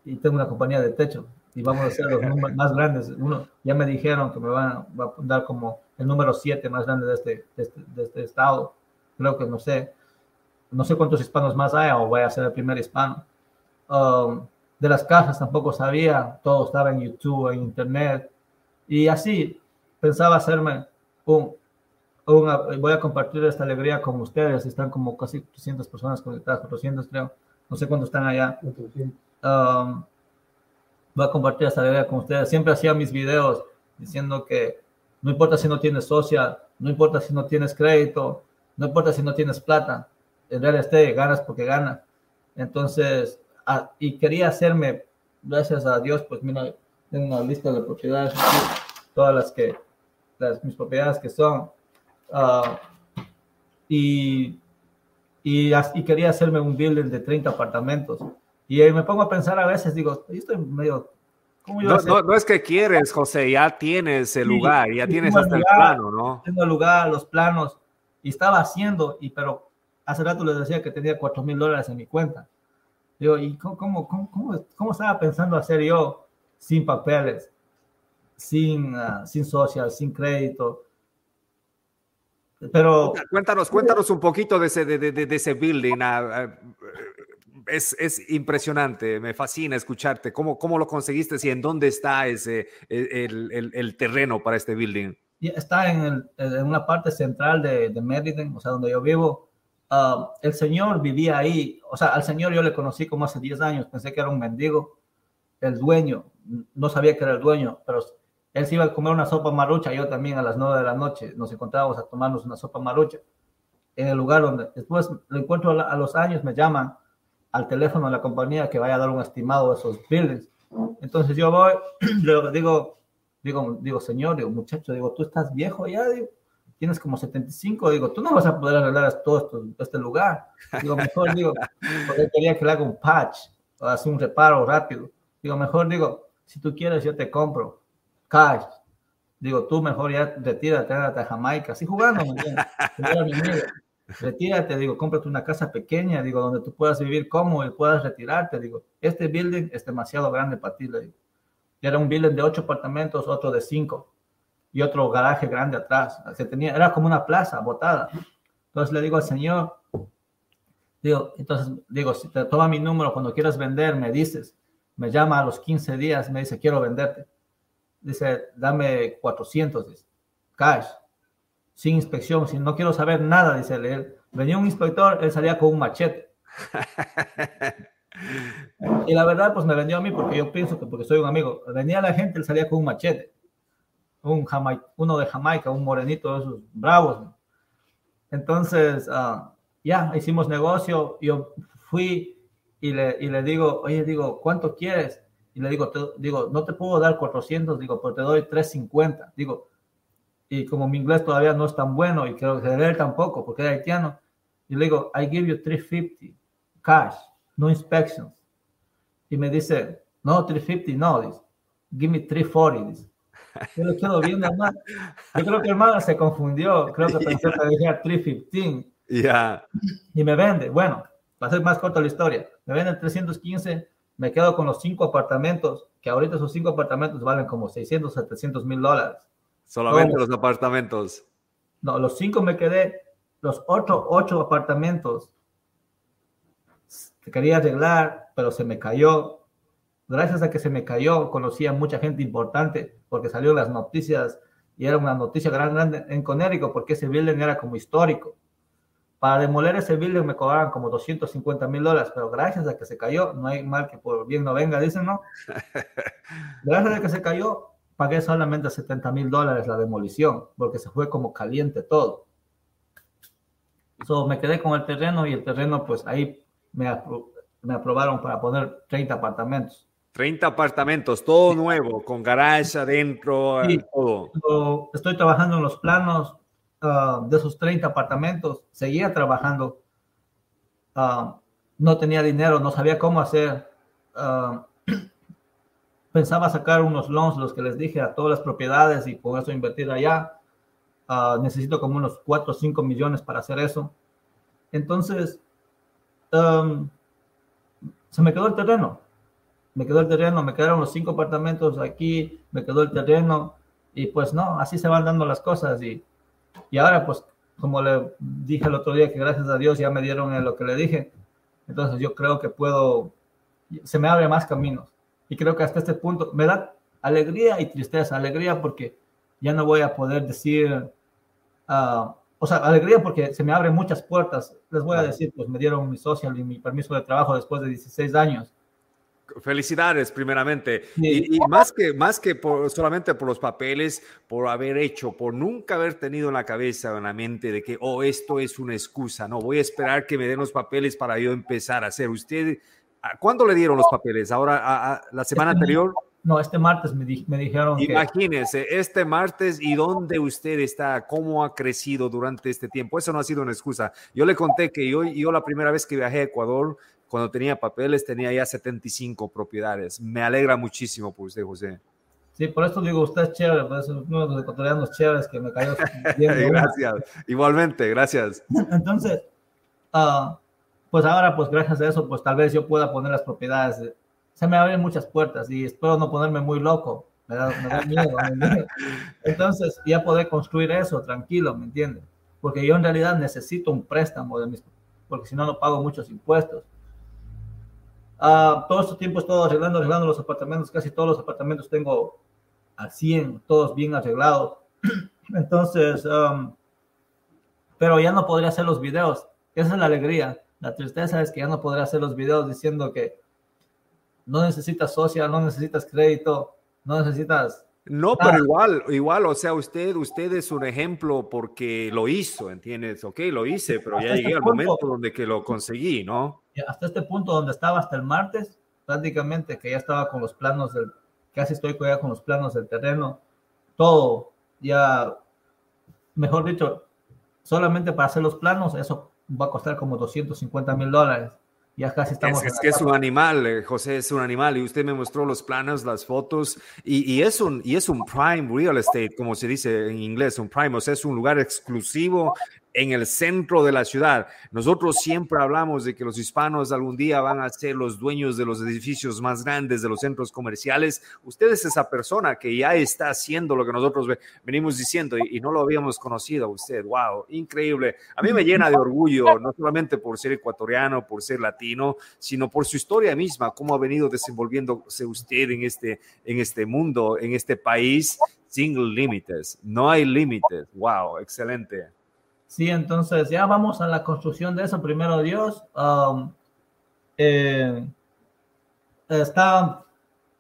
y, tengo una compañía de techo. Y vamos a hacer los números más grandes. Uno, ya me dijeron que me van a, va a dar como el número 7 más grande de este, de este, de este estado. Creo que no sé no sé cuántos hispanos más hay o voy a ser el primer hispano. Um, de las cajas tampoco sabía, todo estaba en YouTube, en Internet. Y así pensaba hacerme un, voy a compartir esta alegría con ustedes. Están como casi 300 personas conectadas, 400 creo. No sé cuántos están allá. Um, voy a compartir esta alegría con ustedes. Siempre hacía mis videos diciendo que no importa si no tienes social, no importa si no tienes crédito, no importa si no tienes plata, en real estate ganas porque ganas. Entonces, y quería hacerme, gracias a Dios, pues mira, tengo una lista de propiedades, todas las que, las, mis propiedades que son. Ah, y, y, y, quería hacerme un building de 30 apartamentos. Y me pongo a pensar a veces, digo, yo estoy medio... ¿cómo yo no, no, es que quieres, José, ya tienes el lugar, ya tienes hasta el, plano, ¿no? Tengo el lugar, los planos, y estaba haciendo, y pero hace rato les decía que tenía 4 mil dólares en mi cuenta. Digo, ¿y cómo, cómo, cómo, cómo, estaba pensando hacer yo sin papeles, sin, uh, sin social, sin crédito? Pero... Cuéntanos, cuéntanos un poquito de ese, de, de, de ese building. Uh, es, es, impresionante, me fascina escucharte. ¿Cómo, ¿Cómo lo conseguiste y en dónde está ese, el, el, el terreno para este building? Está en, el, en una parte central de, de Meriden, o sea, donde yo vivo Ah, el señor vivía ahí, o sea, al señor yo le conocí como hace 10 años, pensé que era un mendigo, el dueño, no sabía que era el dueño, pero él se iba a comer una sopa marucha, yo también a las 9 de la noche nos encontrábamos a tomarnos una sopa marucha en el lugar donde después lo encuentro a los años, me llaman al teléfono de la compañía que vaya a dar un estimado de esos buildings. Entonces yo voy, le digo, digo, digo, señor, digo, muchacho, digo, tú estás viejo ya, digo, tienes como 75, digo, tú no vas a poder arreglar todo esto, este lugar. Digo, mejor digo, porque quería que le haga un patch, o hacer un reparo rápido. Digo, mejor digo, si tú quieres, yo te compro cash. Digo, tú mejor ya retírate, a Jamaica, así jugando, ¿me Retírate, digo, cómprate una casa pequeña, digo, donde tú puedas vivir cómodo y puedas retirarte. Digo, este building es demasiado grande para ti, le digo. Era un building de ocho apartamentos, otro de cinco y otro garaje grande atrás. Se tenía, era como una plaza botada. Entonces le digo al señor, digo, entonces digo, si te toma mi número cuando quieras vender, me dices, me llama a los 15 días, me dice, quiero venderte. Dice, dame 400, dice, cash, sin inspección, si no quiero saber nada, dice él. Venía un inspector, él salía con un machete. y la verdad, pues me vendió a mí porque yo pienso que porque soy un amigo. Venía la gente, él salía con un machete un uno de Jamaica, un morenito de esos bravos. Entonces, ah, ya hicimos negocio, yo fui y le, y le digo, oye, digo, ¿cuánto quieres? Y le digo, digo, no te puedo dar 400, digo, pero te doy 350. Digo, y como mi inglés todavía no es tan bueno y creo que él tampoco, porque es haitiano, y le digo, I give you 350 cash, no inspections. Y me dice, no, 350, no, dice, give me 340, dice. Yo lo quedo viendo, hermano. Yo creo que el hermano se confundió, creo que pensó que decía 315. Ya. Y me vende, bueno, va a ser más corta la historia, me vende 315, me quedo con los cinco apartamentos, que ahorita esos cinco apartamentos valen como 600, 700 mil dólares. Solamente los apartamentos. No, los cinco me quedé, los otros ocho apartamentos que quería arreglar, pero se me cayó. Gracias a que se me cayó, conocí a mucha gente importante porque salió las noticias y era una noticia grande en Conérico porque ese building era como histórico. Para demoler ese building me cobraban como 250 mil dólares, pero gracias a que se cayó, no hay mal que por bien no venga, dicen, ¿no? Gracias a que se cayó, pagué solamente 70 mil dólares la demolición, porque se fue como caliente todo. So, me quedé con el terreno y el terreno, pues ahí me, me aprobaron para poner 30 apartamentos. 30 apartamentos, todo nuevo, con garage adentro, sí, todo. Estoy trabajando en los planos uh, de esos 30 apartamentos, seguía trabajando. Uh, no tenía dinero, no sabía cómo hacer. Uh, pensaba sacar unos loans, los que les dije, a todas las propiedades y con eso invertir allá. necesito como unos 4 o 5 millones para hacer eso. Entonces, um, se me quedó el terreno. Me quedó el terreno, me quedaron los cinco apartamentos aquí, me quedó el terreno y pues no, así se van dando las cosas y, y ahora pues como le dije el otro día que gracias a Dios ya me dieron lo que le dije, entonces yo creo que puedo, se me abre más caminos y creo que hasta este punto me da alegría y tristeza, alegría porque ya no voy a poder decir, uh, o sea, alegría porque se me abren muchas puertas. Les voy a decir, pues me dieron mi social y mi permiso de trabajo después de 16 años. Felicidades, primeramente. Y, y, más que, más que por, solamente por los papeles, por haber hecho, por nunca haber tenido en la cabeza o en la mente de que, oh, esto es una excusa. No, voy a esperar que me den los papeles para yo empezar a hacer. ¿Usted, cuándo le dieron los papeles? ¿Ahora, a, a, la semana este anterior? No, este martes me, di, me dijeron. Imagínese, que... este martes y dónde usted está, cómo ha crecido durante este tiempo. Eso no ha sido una excusa. Yo le conté que yo, yo la primera vez que viajé a Ecuador, cuando tenía papeles, tenía ya 75 propiedades. Me alegra muchísimo por usted, José. Sí, por eso digo, usted es chévere, pues, uno de los ecuatorianos chéveres que me cayó. gracias, igualmente, gracias. Entonces, uh, pues ahora, pues gracias a eso, pues tal vez yo pueda poner las propiedades se me abren muchas puertas y espero no ponerme muy loco. Me da, me da miedo, ¿me Entonces, ya poder construir eso tranquilo, ¿me entiendes? Porque yo en realidad necesito un préstamo de mis, porque si no, no pago muchos impuestos. Uh, todo este tiempo he estado arreglando, arreglando los apartamentos, casi todos los apartamentos tengo a 100, todos bien arreglados. Entonces, um, pero ya no podría hacer los videos. Esa es la alegría. La tristeza es que ya no podré hacer los videos diciendo que no necesitas social, no necesitas crédito, no necesitas... No, pero igual, igual, o sea, usted, usted es un ejemplo porque lo hizo, ¿entiendes? Ok, lo hice, pero ya este llegué al momento donde que lo conseguí, ¿no? Hasta este punto donde estaba hasta el martes, prácticamente que ya estaba con los planos del, casi estoy ya con los planos del terreno, todo, ya, mejor dicho, solamente para hacer los planos, eso va a costar como 250 mil dólares ya casi estamos. Es, es que es un animal, eh, José es un animal y usted me mostró los planos, las fotos y, y, es un, y es un prime real estate, como se dice en inglés, un prime, o sea, es un lugar exclusivo en el centro de la ciudad. Nosotros siempre hablamos de que los hispanos algún día van a ser los dueños de los edificios más grandes, de los centros comerciales. Usted es esa persona que ya está haciendo lo que nosotros venimos diciendo y, no lo habíamos conocido a usted. ¡Wow! Increíble. A mí me llena de orgullo, no solamente por ser ecuatoriano, por ser latino, sino por su historia misma, cómo ha venido desenvolviéndose usted en este, en este mundo, en este país sin límites. No hay límites. ¡Wow! Excelente. Sí, entonces ya vamos a la construcción de eso, primero Dios. Um, eh, está,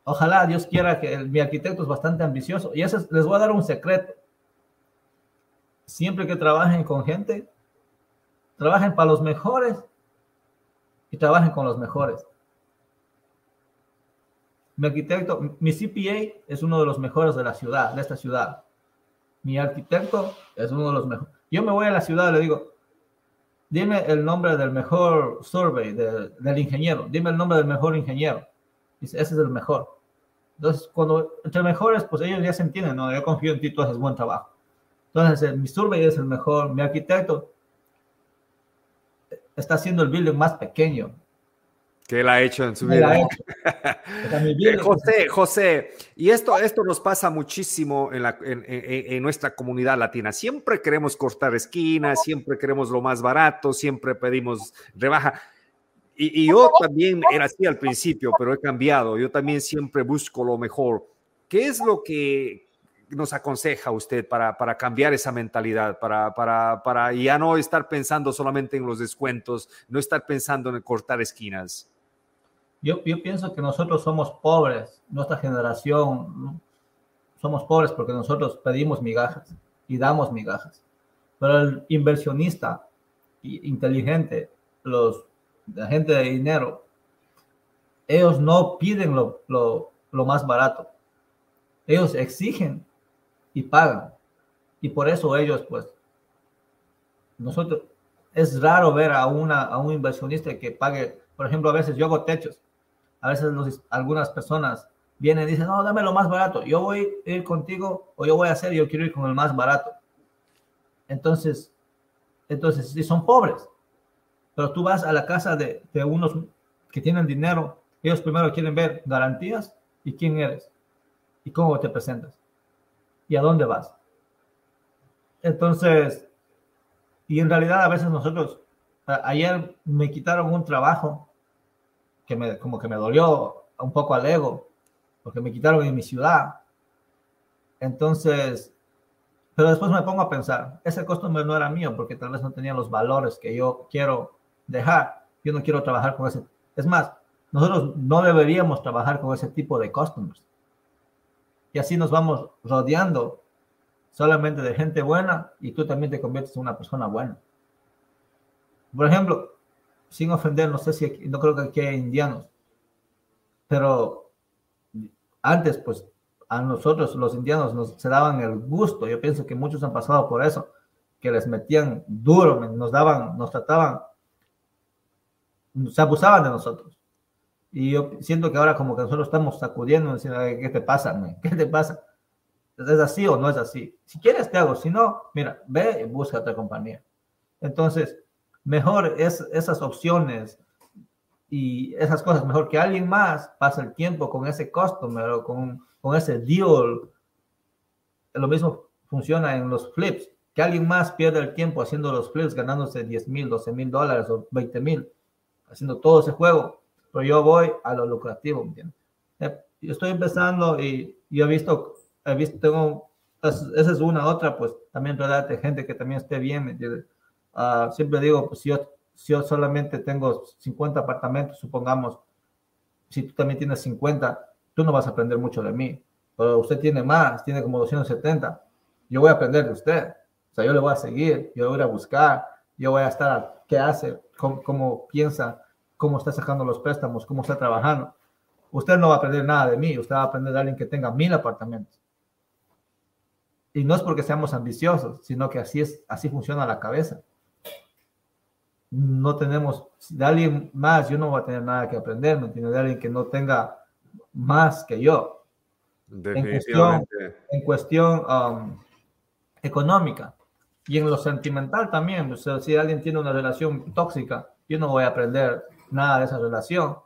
ojalá Dios quiera que mi arquitecto es bastante ambicioso. Y eso les voy a dar un secreto. Siempre que trabajen con gente, trabajen para los mejores y trabajen con los mejores. Mi arquitecto, mi CPA es uno de los mejores de la ciudad, de esta ciudad. Mi arquitecto es uno de los mejores. Yo me voy a la ciudad y le digo, dime el nombre del mejor survey, del ingeniero, dime el nombre del mejor ingeniero. Dice, ese es el mejor. Entonces, cuando entre mejores, pues ellos ya se entienden, ¿no? Yo confío en ti, tú haces buen trabajo. Entonces, mi survey es el mejor, mi arquitecto está haciendo el building más pequeño. Que él ha hecho en su vida. Eh, José, José, y esto, esto nos pasa muchísimo en, la, en, en, nuestra comunidad latina. Siempre queremos cortar esquinas, siempre queremos lo más barato, siempre pedimos rebaja. Y, y, yo también era así al principio, pero he cambiado. Yo también siempre busco lo mejor. ¿Qué es lo que, nos aconseja usted para, para cambiar esa mentalidad, para, para, para, ya no estar pensando solamente en los descuentos, no estar pensando en cortar esquinas? Yo, yo pienso que nosotros somos pobres, nuestra generación somos pobres porque nosotros pedimos migajas y damos migajas. Pero el inversionista inteligente, los, la gente de dinero, ellos no piden lo, lo, lo más barato. Ellos exigen y pagan. Y por eso ellos, pues, nosotros, es raro ver a, una, a un inversionista que pague, por ejemplo, a veces yo hago techos, a veces algunas personas vienen y dicen, no, dame lo más barato, yo voy a ir contigo o yo voy a hacer, yo quiero ir con el más barato. Entonces, entonces, si son pobres, pero tú vas a la casa de, de unos que tienen dinero, ellos primero quieren ver garantías y quién eres y cómo te presentas y a dónde vas. Entonces, y en realidad a veces nosotros, ayer me quitaron un trabajo que me, como que me dolió un poco al ego, porque me quitaron en mi ciudad. Entonces, pero después me pongo a pensar, ese costumbre no era mío porque tal vez no tenía los valores que yo quiero dejar. Yo no quiero trabajar con ese. Es más, nosotros no deberíamos trabajar con ese tipo de customers y así nos vamos rodeando solamente de gente buena y tú también te conviertes en una persona buena. Por ejemplo, sin ofender, no sé si no creo que aquí hay indianos, pero antes, pues a nosotros los indianos nos se daban el gusto, yo pienso que muchos han pasado por eso, que les metían duro, nos daban, nos trataban, se abusaban de nosotros. Y yo siento que ahora como que nosotros estamos sacudiendo, diciendo, ¿qué te pasa? ¿Qué te pasa? ¿Es así o no es así? Si quieres te hago, si no, mira, ve y busca otra compañía. Entonces, mejor es esas opciones y esas cosas, mejor que alguien más pase el tiempo con ese customer o con, con ese deal. Lo mismo funciona en los flips, que alguien más pierda el tiempo haciendo los flips, ganándose 10 mil, 12 mil dólares o 20 mil, haciendo todo ese juego pero yo voy a lo lucrativo. Eh, yo estoy empezando y yo he visto, he visto, tengo, esa es una, otra, pues también de gente que también esté bien. Uh, siempre digo, pues si yo, si yo solamente tengo 50 apartamentos, supongamos, si tú también tienes 50, tú no vas a aprender mucho de mí, pero usted tiene más, tiene como 270, yo voy a aprender de usted, o sea, yo le voy a seguir, yo voy a buscar, yo voy a estar, ¿qué hace? ¿Cómo, cómo piensa? cómo está sacando los préstamos, cómo está trabajando. Usted no va a aprender nada de mí, usted va a aprender de alguien que tenga mil apartamentos. Y no es porque seamos ambiciosos, sino que así es, así funciona la cabeza. No tenemos, de alguien más, yo no voy a tener nada que aprender, ¿me entiende? De alguien que no tenga más que yo. En cuestión, en cuestión um, económica y en lo sentimental también. O sea, si alguien tiene una relación tóxica, yo no voy a aprender nada de esa relación.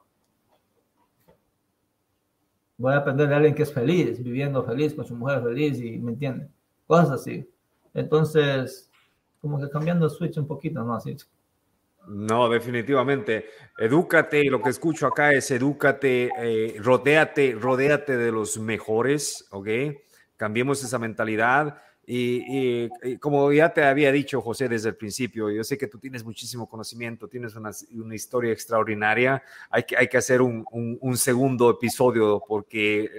Voy a aprender de alguien que es feliz, viviendo feliz, con su mujer feliz y me entiende. Cosas así. Entonces, como que cambiando el switch un poquito, ¿no? Así. No, definitivamente. Edúcate, lo que escucho acá es edúcate, eh, rodéate, rodéate de los mejores, ¿ok? Cambiemos esa mentalidad y, como ya te había dicho José desde el principio, yo sé que tú tienes muchísimo conocimiento, tienes una, una historia extraordinaria. Hay que, hay que hacer un, un, segundo episodio porque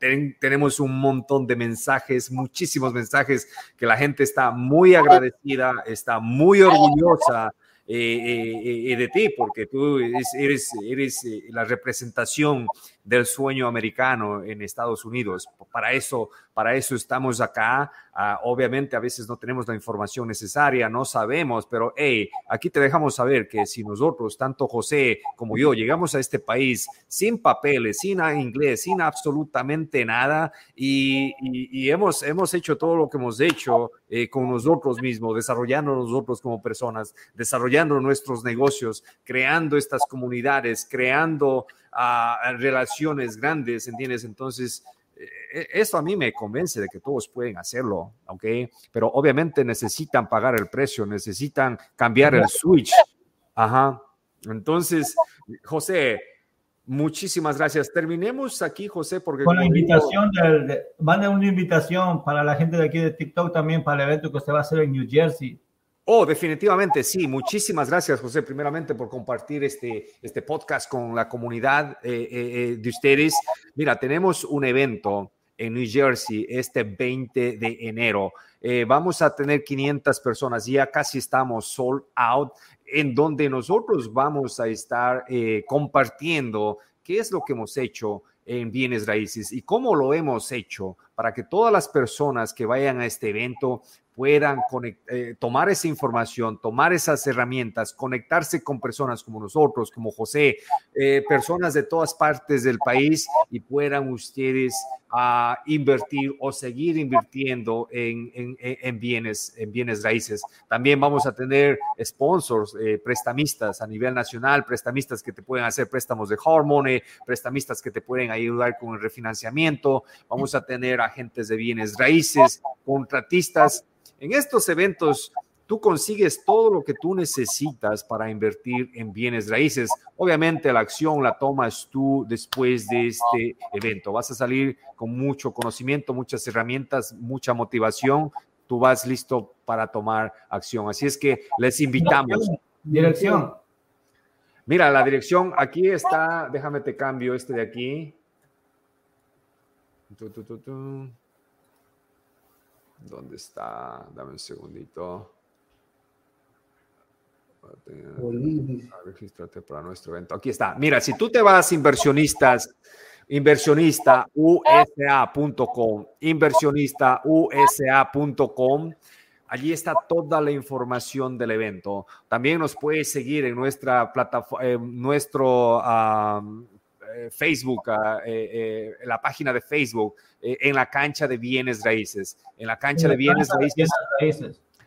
eh, tenemos un montón de mensajes, muchísimos mensajes que la gente está muy agradecida, está muy orgullosa eh, de ti, porque tú eres, eres, la representación del sueño americano en Estados Unidos. Para eso, para eso estamos acá. Ah, obviamente a veces no tenemos la información necesaria, no sabemos, pero hey, aquí te dejamos saber que si nosotros, tanto José como yo, llegamos a este país sin papeles, sin inglés, sin absolutamente nada y, hemos, hemos hecho todo lo que hemos hecho eh, con nosotros mismos, desarrollando nosotros como personas, desarrollando nuestros negocios, creando estas comunidades, creando uh, relaciones grandes, ¿entiendes? Entonces, eh, eso a mí me convence de que todos pueden hacerlo, ¿ok? Pero obviamente necesitan pagar el precio, necesitan cambiar el switch. Ajá. Entonces, José, muchísimas gracias. Terminemos aquí, José, porque... Con la invitación, de, van a una invitación para la gente de aquí de TikTok también para el evento que usted va a hacer en New Jersey. Oh, definitivamente, sí. Muchísimas gracias, José, primeramente por compartir este, este podcast con la comunidad eh, eh, de ustedes. Mira, tenemos un evento en New Jersey este 20 de enero. Eh, vamos a tener 500 personas, ya casi estamos sold out, en donde nosotros vamos a estar eh, compartiendo qué es lo que hemos hecho en bienes raíces y cómo lo hemos hecho para que todas las personas que vayan a este evento puedan eh, tomar esa información, tomar esas herramientas, conectarse con personas como nosotros, como José, eh, personas de todas partes del país y puedan ustedes a invertir o seguir invirtiendo en, en, bienes, en bienes raíces. También vamos a tener sponsors, eh, prestamistas a nivel nacional, prestamistas que te pueden hacer préstamos de hard money, prestamistas que te pueden ayudar con el refinanciamiento. Vamos a tener agentes de bienes raíces, contratistas. En estos eventos tú consigues todo lo que tú necesitas para invertir en bienes raíces. Obviamente la acción la tomas tú después de este evento. Vas a salir con mucho conocimiento, muchas herramientas, mucha motivación. Tú vas listo para tomar acción. Así es que les invitamos. Dirección. Mira, la dirección aquí está. Déjame te cambio este de aquí. ¿Dónde está? Dame un segundito. Regístrate para nuestro evento. Aquí está. Mira, si tú te vas a inversionistas, inversionistausa.com, inversionistausa.com, allí está toda la información del evento. También nos puedes seguir en nuestra plataforma, en nuestro eh, Facebook, uh, eh, la página de Facebook, en la cancha de bienes raíces. En la cancha de bienes raíces.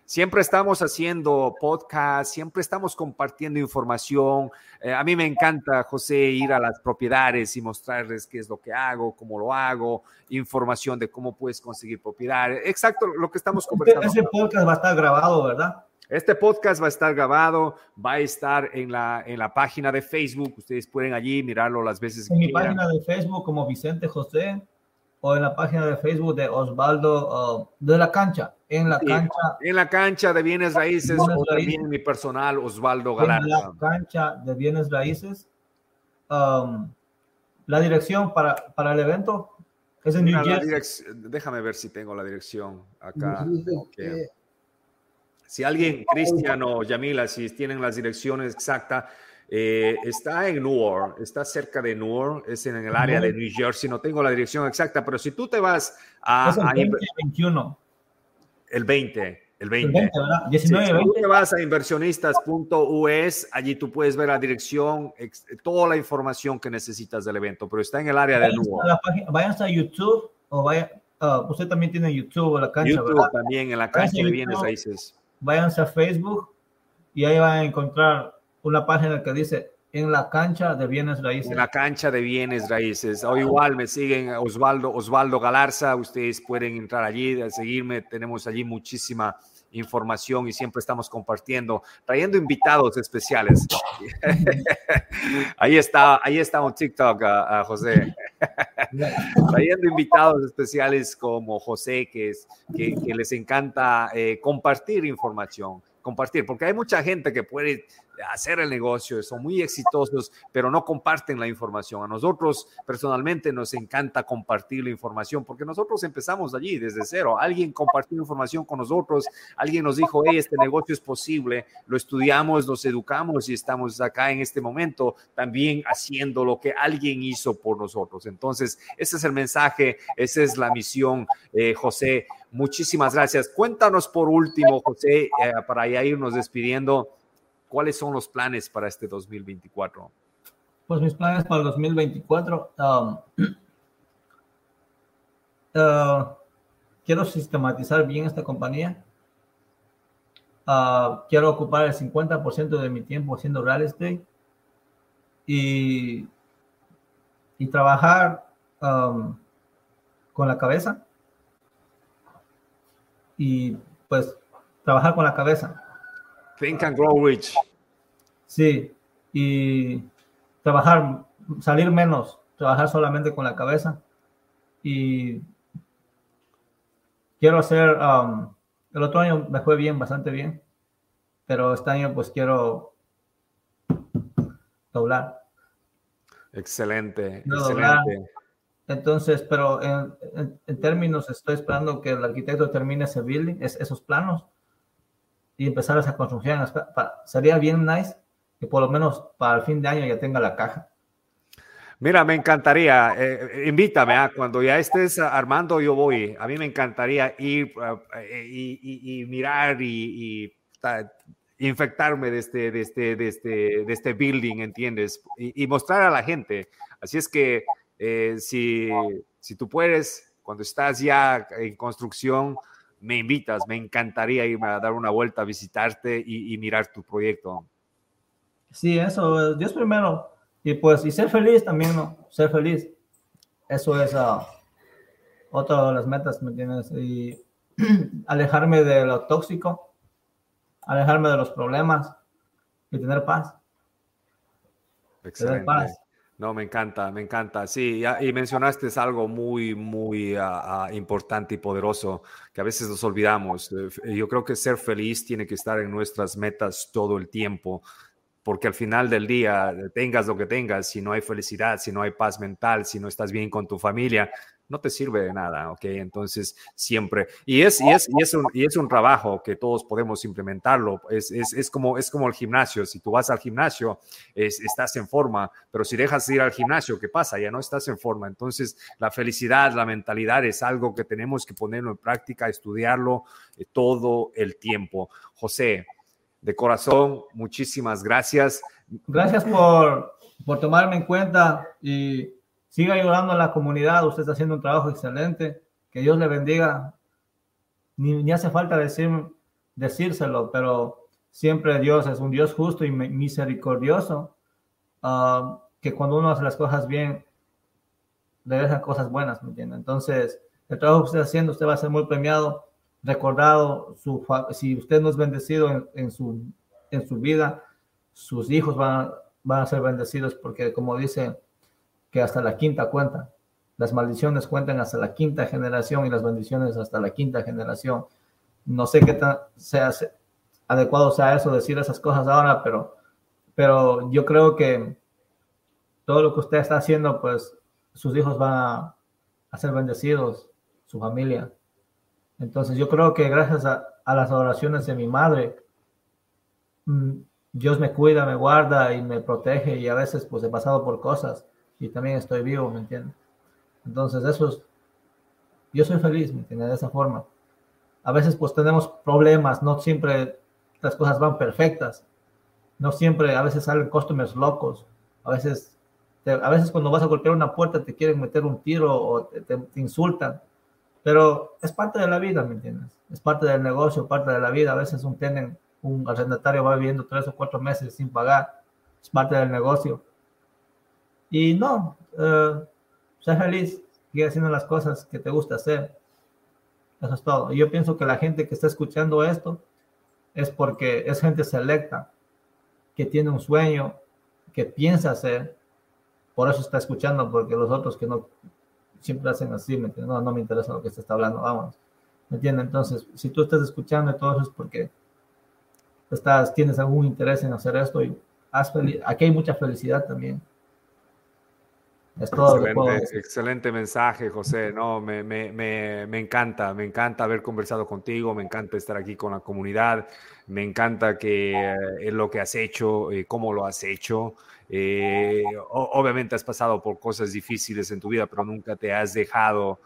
Siempre estamos haciendo podcast, siempre estamos compartiendo información. Eh, a mí me encanta, José, ir a las propiedades y mostrarles qué es lo que hago, cómo lo hago, información de cómo puedes conseguir propiedades. Exacto, lo que estamos conversando. Ese podcast va a estar grabado, ¿verdad? Este podcast va a estar grabado, va a estar en la, en la página de Facebook. Ustedes pueden allí mirarlo las veces en que quieran. En mi página de Facebook como Vicente José o en la página de Facebook de Osvaldo uh, de la cancha, en la cancha. En la cancha de bienes raíces o también mi personal Osvaldo Galán. En la cancha de bienes raíces. Um, la dirección para, para el evento es en New Jersey. Déjame ver si tengo la dirección acá. Si alguien, Cristian o Yamila, si tienen las direcciones exactas, eh, está en Newark, está cerca de Newark, es en el área de New Jersey, no tengo la dirección exacta, pero si tú te vas a... el 21. El 20. El 20. si tú te vas a inversionistas.us, allí tú puedes ver la dirección, toda la información que necesitas del evento, pero está en el área de Newark. Vayan a YouTube o vaya, uh, usted también tiene YouTube o la cancha. YouTube también, en la cancha de bienes raíces. Váyanse a Facebook y ahí van a encontrar una página que dice en la cancha de bienes raíces. En la cancha de bienes raíces. O igual me siguen Osvaldo, Osvaldo Galarza. Ustedes pueden entrar allí, a seguirme. Tenemos allí muchísima información y siempre estamos compartiendo, trayendo invitados especiales. ahí está, ahí está un TikTok, a, José. trayendo invitados especiales como José, que, es, que, les encanta eh, compartir información compartir, porque hay mucha gente que puede hacer el negocio, son muy exitosos, pero no comparten la información. A nosotros personalmente nos encanta compartir la información porque nosotros empezamos allí desde cero. Alguien compartió información con nosotros, alguien nos dijo, hey, este negocio es posible, lo estudiamos, nos educamos y estamos acá en este momento también haciendo lo que alguien hizo por nosotros. Entonces, ese es el mensaje, esa es la misión, eh, José. Muchísimas gracias. Cuéntanos por último, José, eh, para irnos despidiendo, ¿cuáles son los planes para este 2024? Pues mis planes para el 2024, um, uh, quiero sistematizar bien esta compañía. Uh, quiero ocupar el 50% de mi tiempo haciendo real estate y, y trabajar um, con la cabeza y pues trabajar con la cabeza. Think and grow rich. Sí, y trabajar, salir menos, trabajar solamente con la cabeza. Y quiero hacer, um, el otro año me fue bien, bastante bien, pero este año pues quiero doblar. Excelente, excelente. Entonces, pero en, términos, estoy esperando que el arquitecto termine ese building, esos planos, y empezar esa construcción. Sería bien nice que por lo menos para el fin de año ya tenga la caja. Mira, me encantaría, eh, invítame, ¿ah? cuando ya estés armando, yo voy. A mí me encantaría ir eh, y, mirar y, infectarme de este, de, este, de, este, de este building, ¿entiendes? Y, mostrar a la gente. Así es que eh, si, si tú puedes, cuando estás ya en construcción, me invitas, me encantaría irme a dar una vuelta a visitarte y, mirar tu proyecto. Sí, eso, Dios primero. Y pues, y ser feliz también, ¿no? Ser feliz. Eso es uh, otra de las metas, ¿me entiendes? Y alejarme de lo tóxico, alejarme de los problemas y tener paz. Excelente. Tener paz. No, me encanta, me encanta. Sí, y mencionaste algo muy, muy ah, ah, importante y poderoso que a veces nos olvidamos. Eh, yo creo que ser feliz tiene que estar en nuestras metas todo el tiempo, porque al final del día, tengas lo que tengas, si no hay felicidad, si no hay paz mental, si no estás bien con tu familia, no te sirve de nada, ¿ok? Entonces, siempre, y es, y es, y es, un, y es un trabajo que todos podemos implementarlo, es, es, es, como, es como el gimnasio, si tú vas al gimnasio, estás en forma, pero si dejas de ir al gimnasio, ¿qué pasa? Ya no estás en forma, entonces la felicidad, la mentalidad es algo que tenemos que ponerlo en práctica, estudiarlo eh, todo el tiempo. José, de corazón, muchísimas gracias. Gracias por, por tomarme en cuenta y Siga ayudando a la comunidad, usted está haciendo un trabajo excelente, que Dios le bendiga. Ni, hace falta decir, decírselo, pero siempre Dios es un Dios justo y misericordioso, ah, que cuando uno hace las cosas bien, le dejan cosas buenas, ¿me entiende? Entonces, el trabajo que usted está haciendo, usted va a ser muy premiado, recordado, si usted no es bendecido en, su, en su vida, sus hijos van, van a ser bendecidos porque, como dice que hasta la quinta cuenta. Las maldiciones cuentan hasta la quinta generación y las bendiciones hasta la quinta generación. No sé qué tan sea adecuado sea eso, decir esas cosas ahora, pero, pero yo creo que todo lo que usted está haciendo, pues sus hijos van a, ser bendecidos, su familia. Entonces yo creo que gracias a, las oraciones de mi madre, mm, Dios me cuida, me guarda y me protege y a veces pues he pasado por cosas y también estoy vivo, ¿me entiendes? Entonces, eso es, yo soy feliz, ¿me entiendes? De esa forma. A veces pues tenemos problemas, no siempre las cosas van perfectas, no siempre, a veces salen customers locos, a veces, a veces cuando vas a golpear una puerta te quieren meter un tiro o te, insultan, pero es parte de la vida, ¿me entiendes? Es parte del negocio, parte de la vida. A veces un tienen, un arrendatario va viviendo tres o cuatro meses sin pagar, es parte del negocio y no, uh, sé feliz, sigue haciendo las cosas que te gusta hacer. Eso es todo. yo pienso que la gente que está escuchando esto es porque es gente selecta, que tiene un sueño, que piensa hacer. Por eso está escuchando, porque los otros que no siempre hacen así, ¿me No, no me interesa lo que se está hablando, vamos. ¿Me entiendes? Entonces, si tú estás escuchando y todo eso es porque estás, tienes algún interés en hacer esto y haz aquí hay mucha felicidad también. Es todo excelente, excelente mensaje, José. No, me, me, me, me, encanta, me encanta haber conversado contigo, me encanta estar aquí con la comunidad, me encanta que eh, lo que has hecho, eh, cómo lo has hecho. Eh, obviamente has pasado por cosas difíciles en tu vida, pero nunca te has dejado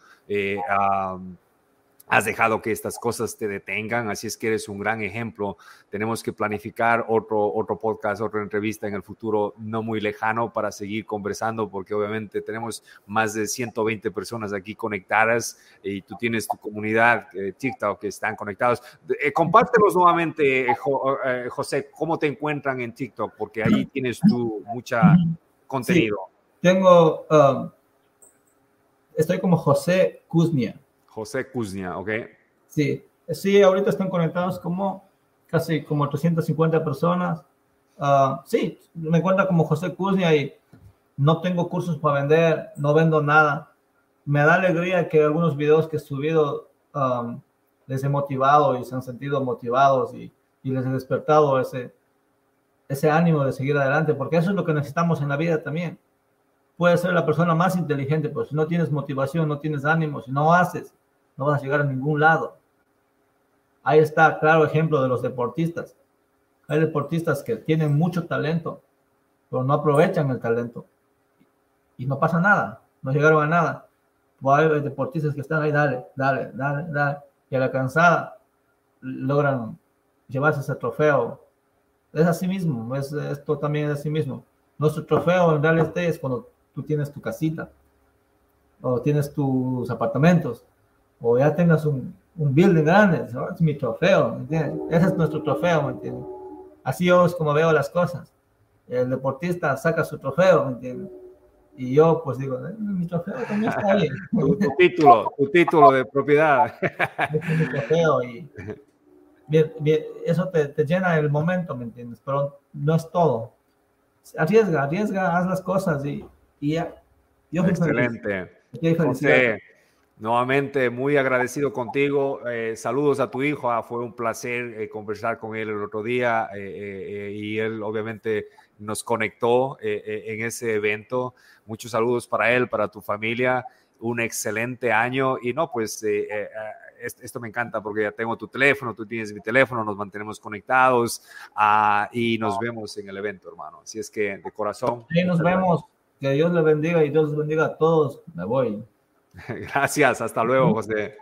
has dejado que estas cosas te detengan, así es que eres un gran ejemplo. Tenemos que planificar otro, otro podcast, otra entrevista en el futuro no muy lejano para seguir conversando, porque obviamente tenemos más de 120 personas aquí conectadas y tú tienes tu comunidad eh, TikTok que están conectados. Eh, compártelos nuevamente, eh, José, cómo te encuentran en TikTok, porque ahí tienes tú mucha contenido. tengo, um, estoy como José Kuznia José Kuznia, ¿ok? Sí, sí, ahorita están conectados como casi como 350 personas. Ah, sí, me cuenta como José Kuznia y no tengo cursos para vender, no vendo nada. Me da alegría que algunos videos que he subido um, les he motivado y se han sentido motivados y, y les he despertado ese, ese ánimo de seguir adelante, porque eso es lo que necesitamos en la vida también. Puedes ser la persona más inteligente, pero si no tienes motivación, no tienes ánimo, si no haces, no vas a llegar a ningún lado. Ahí está, claro ejemplo de los deportistas. Hay deportistas que tienen mucho talento, pero no aprovechan el talento. Y no pasa nada, no llegaron a nada. O hay deportistas que están ahí, dale, dale, dale, dale. Y a la cansada logran llevarse ese trofeo. Es así mismo, es, esto también es así mismo. Nuestro trofeo en realidad es cuando tú tienes tu casita o tienes tus apartamentos o ya tengas un, un building grande, es mi trofeo, ¿me entiendes? Ese es nuestro trofeo, ¿me entiendes? Así yo es como veo las cosas. El deportista saca su trofeo, ¿me entiendes? Y yo pues digo, eh, mi trofeo también está ahí. tu, título, tu título de propiedad. es mi trofeo y eso te, te, llena el momento, ¿me entiendes? Pero no es todo. Arriesga, arriesga, haz las cosas y, y ya. Yo Excelente. José, Nuevamente, muy agradecido contigo. Eh, saludos a tu hijo. Ah, fue un placer eh, conversar con él el otro día eh, y él obviamente nos conectó en ese evento. Muchos saludos para él, para tu familia. Un excelente año. Y no, pues esto me encanta porque ya tengo tu teléfono, tú tienes mi teléfono, nos mantenemos conectados ah, y nos vemos en el evento, hermano. Así es que de corazón. Sí, nos vemos. Que Dios le bendiga y Dios bendiga a todos. Me voy. Gracias, hasta luego, José.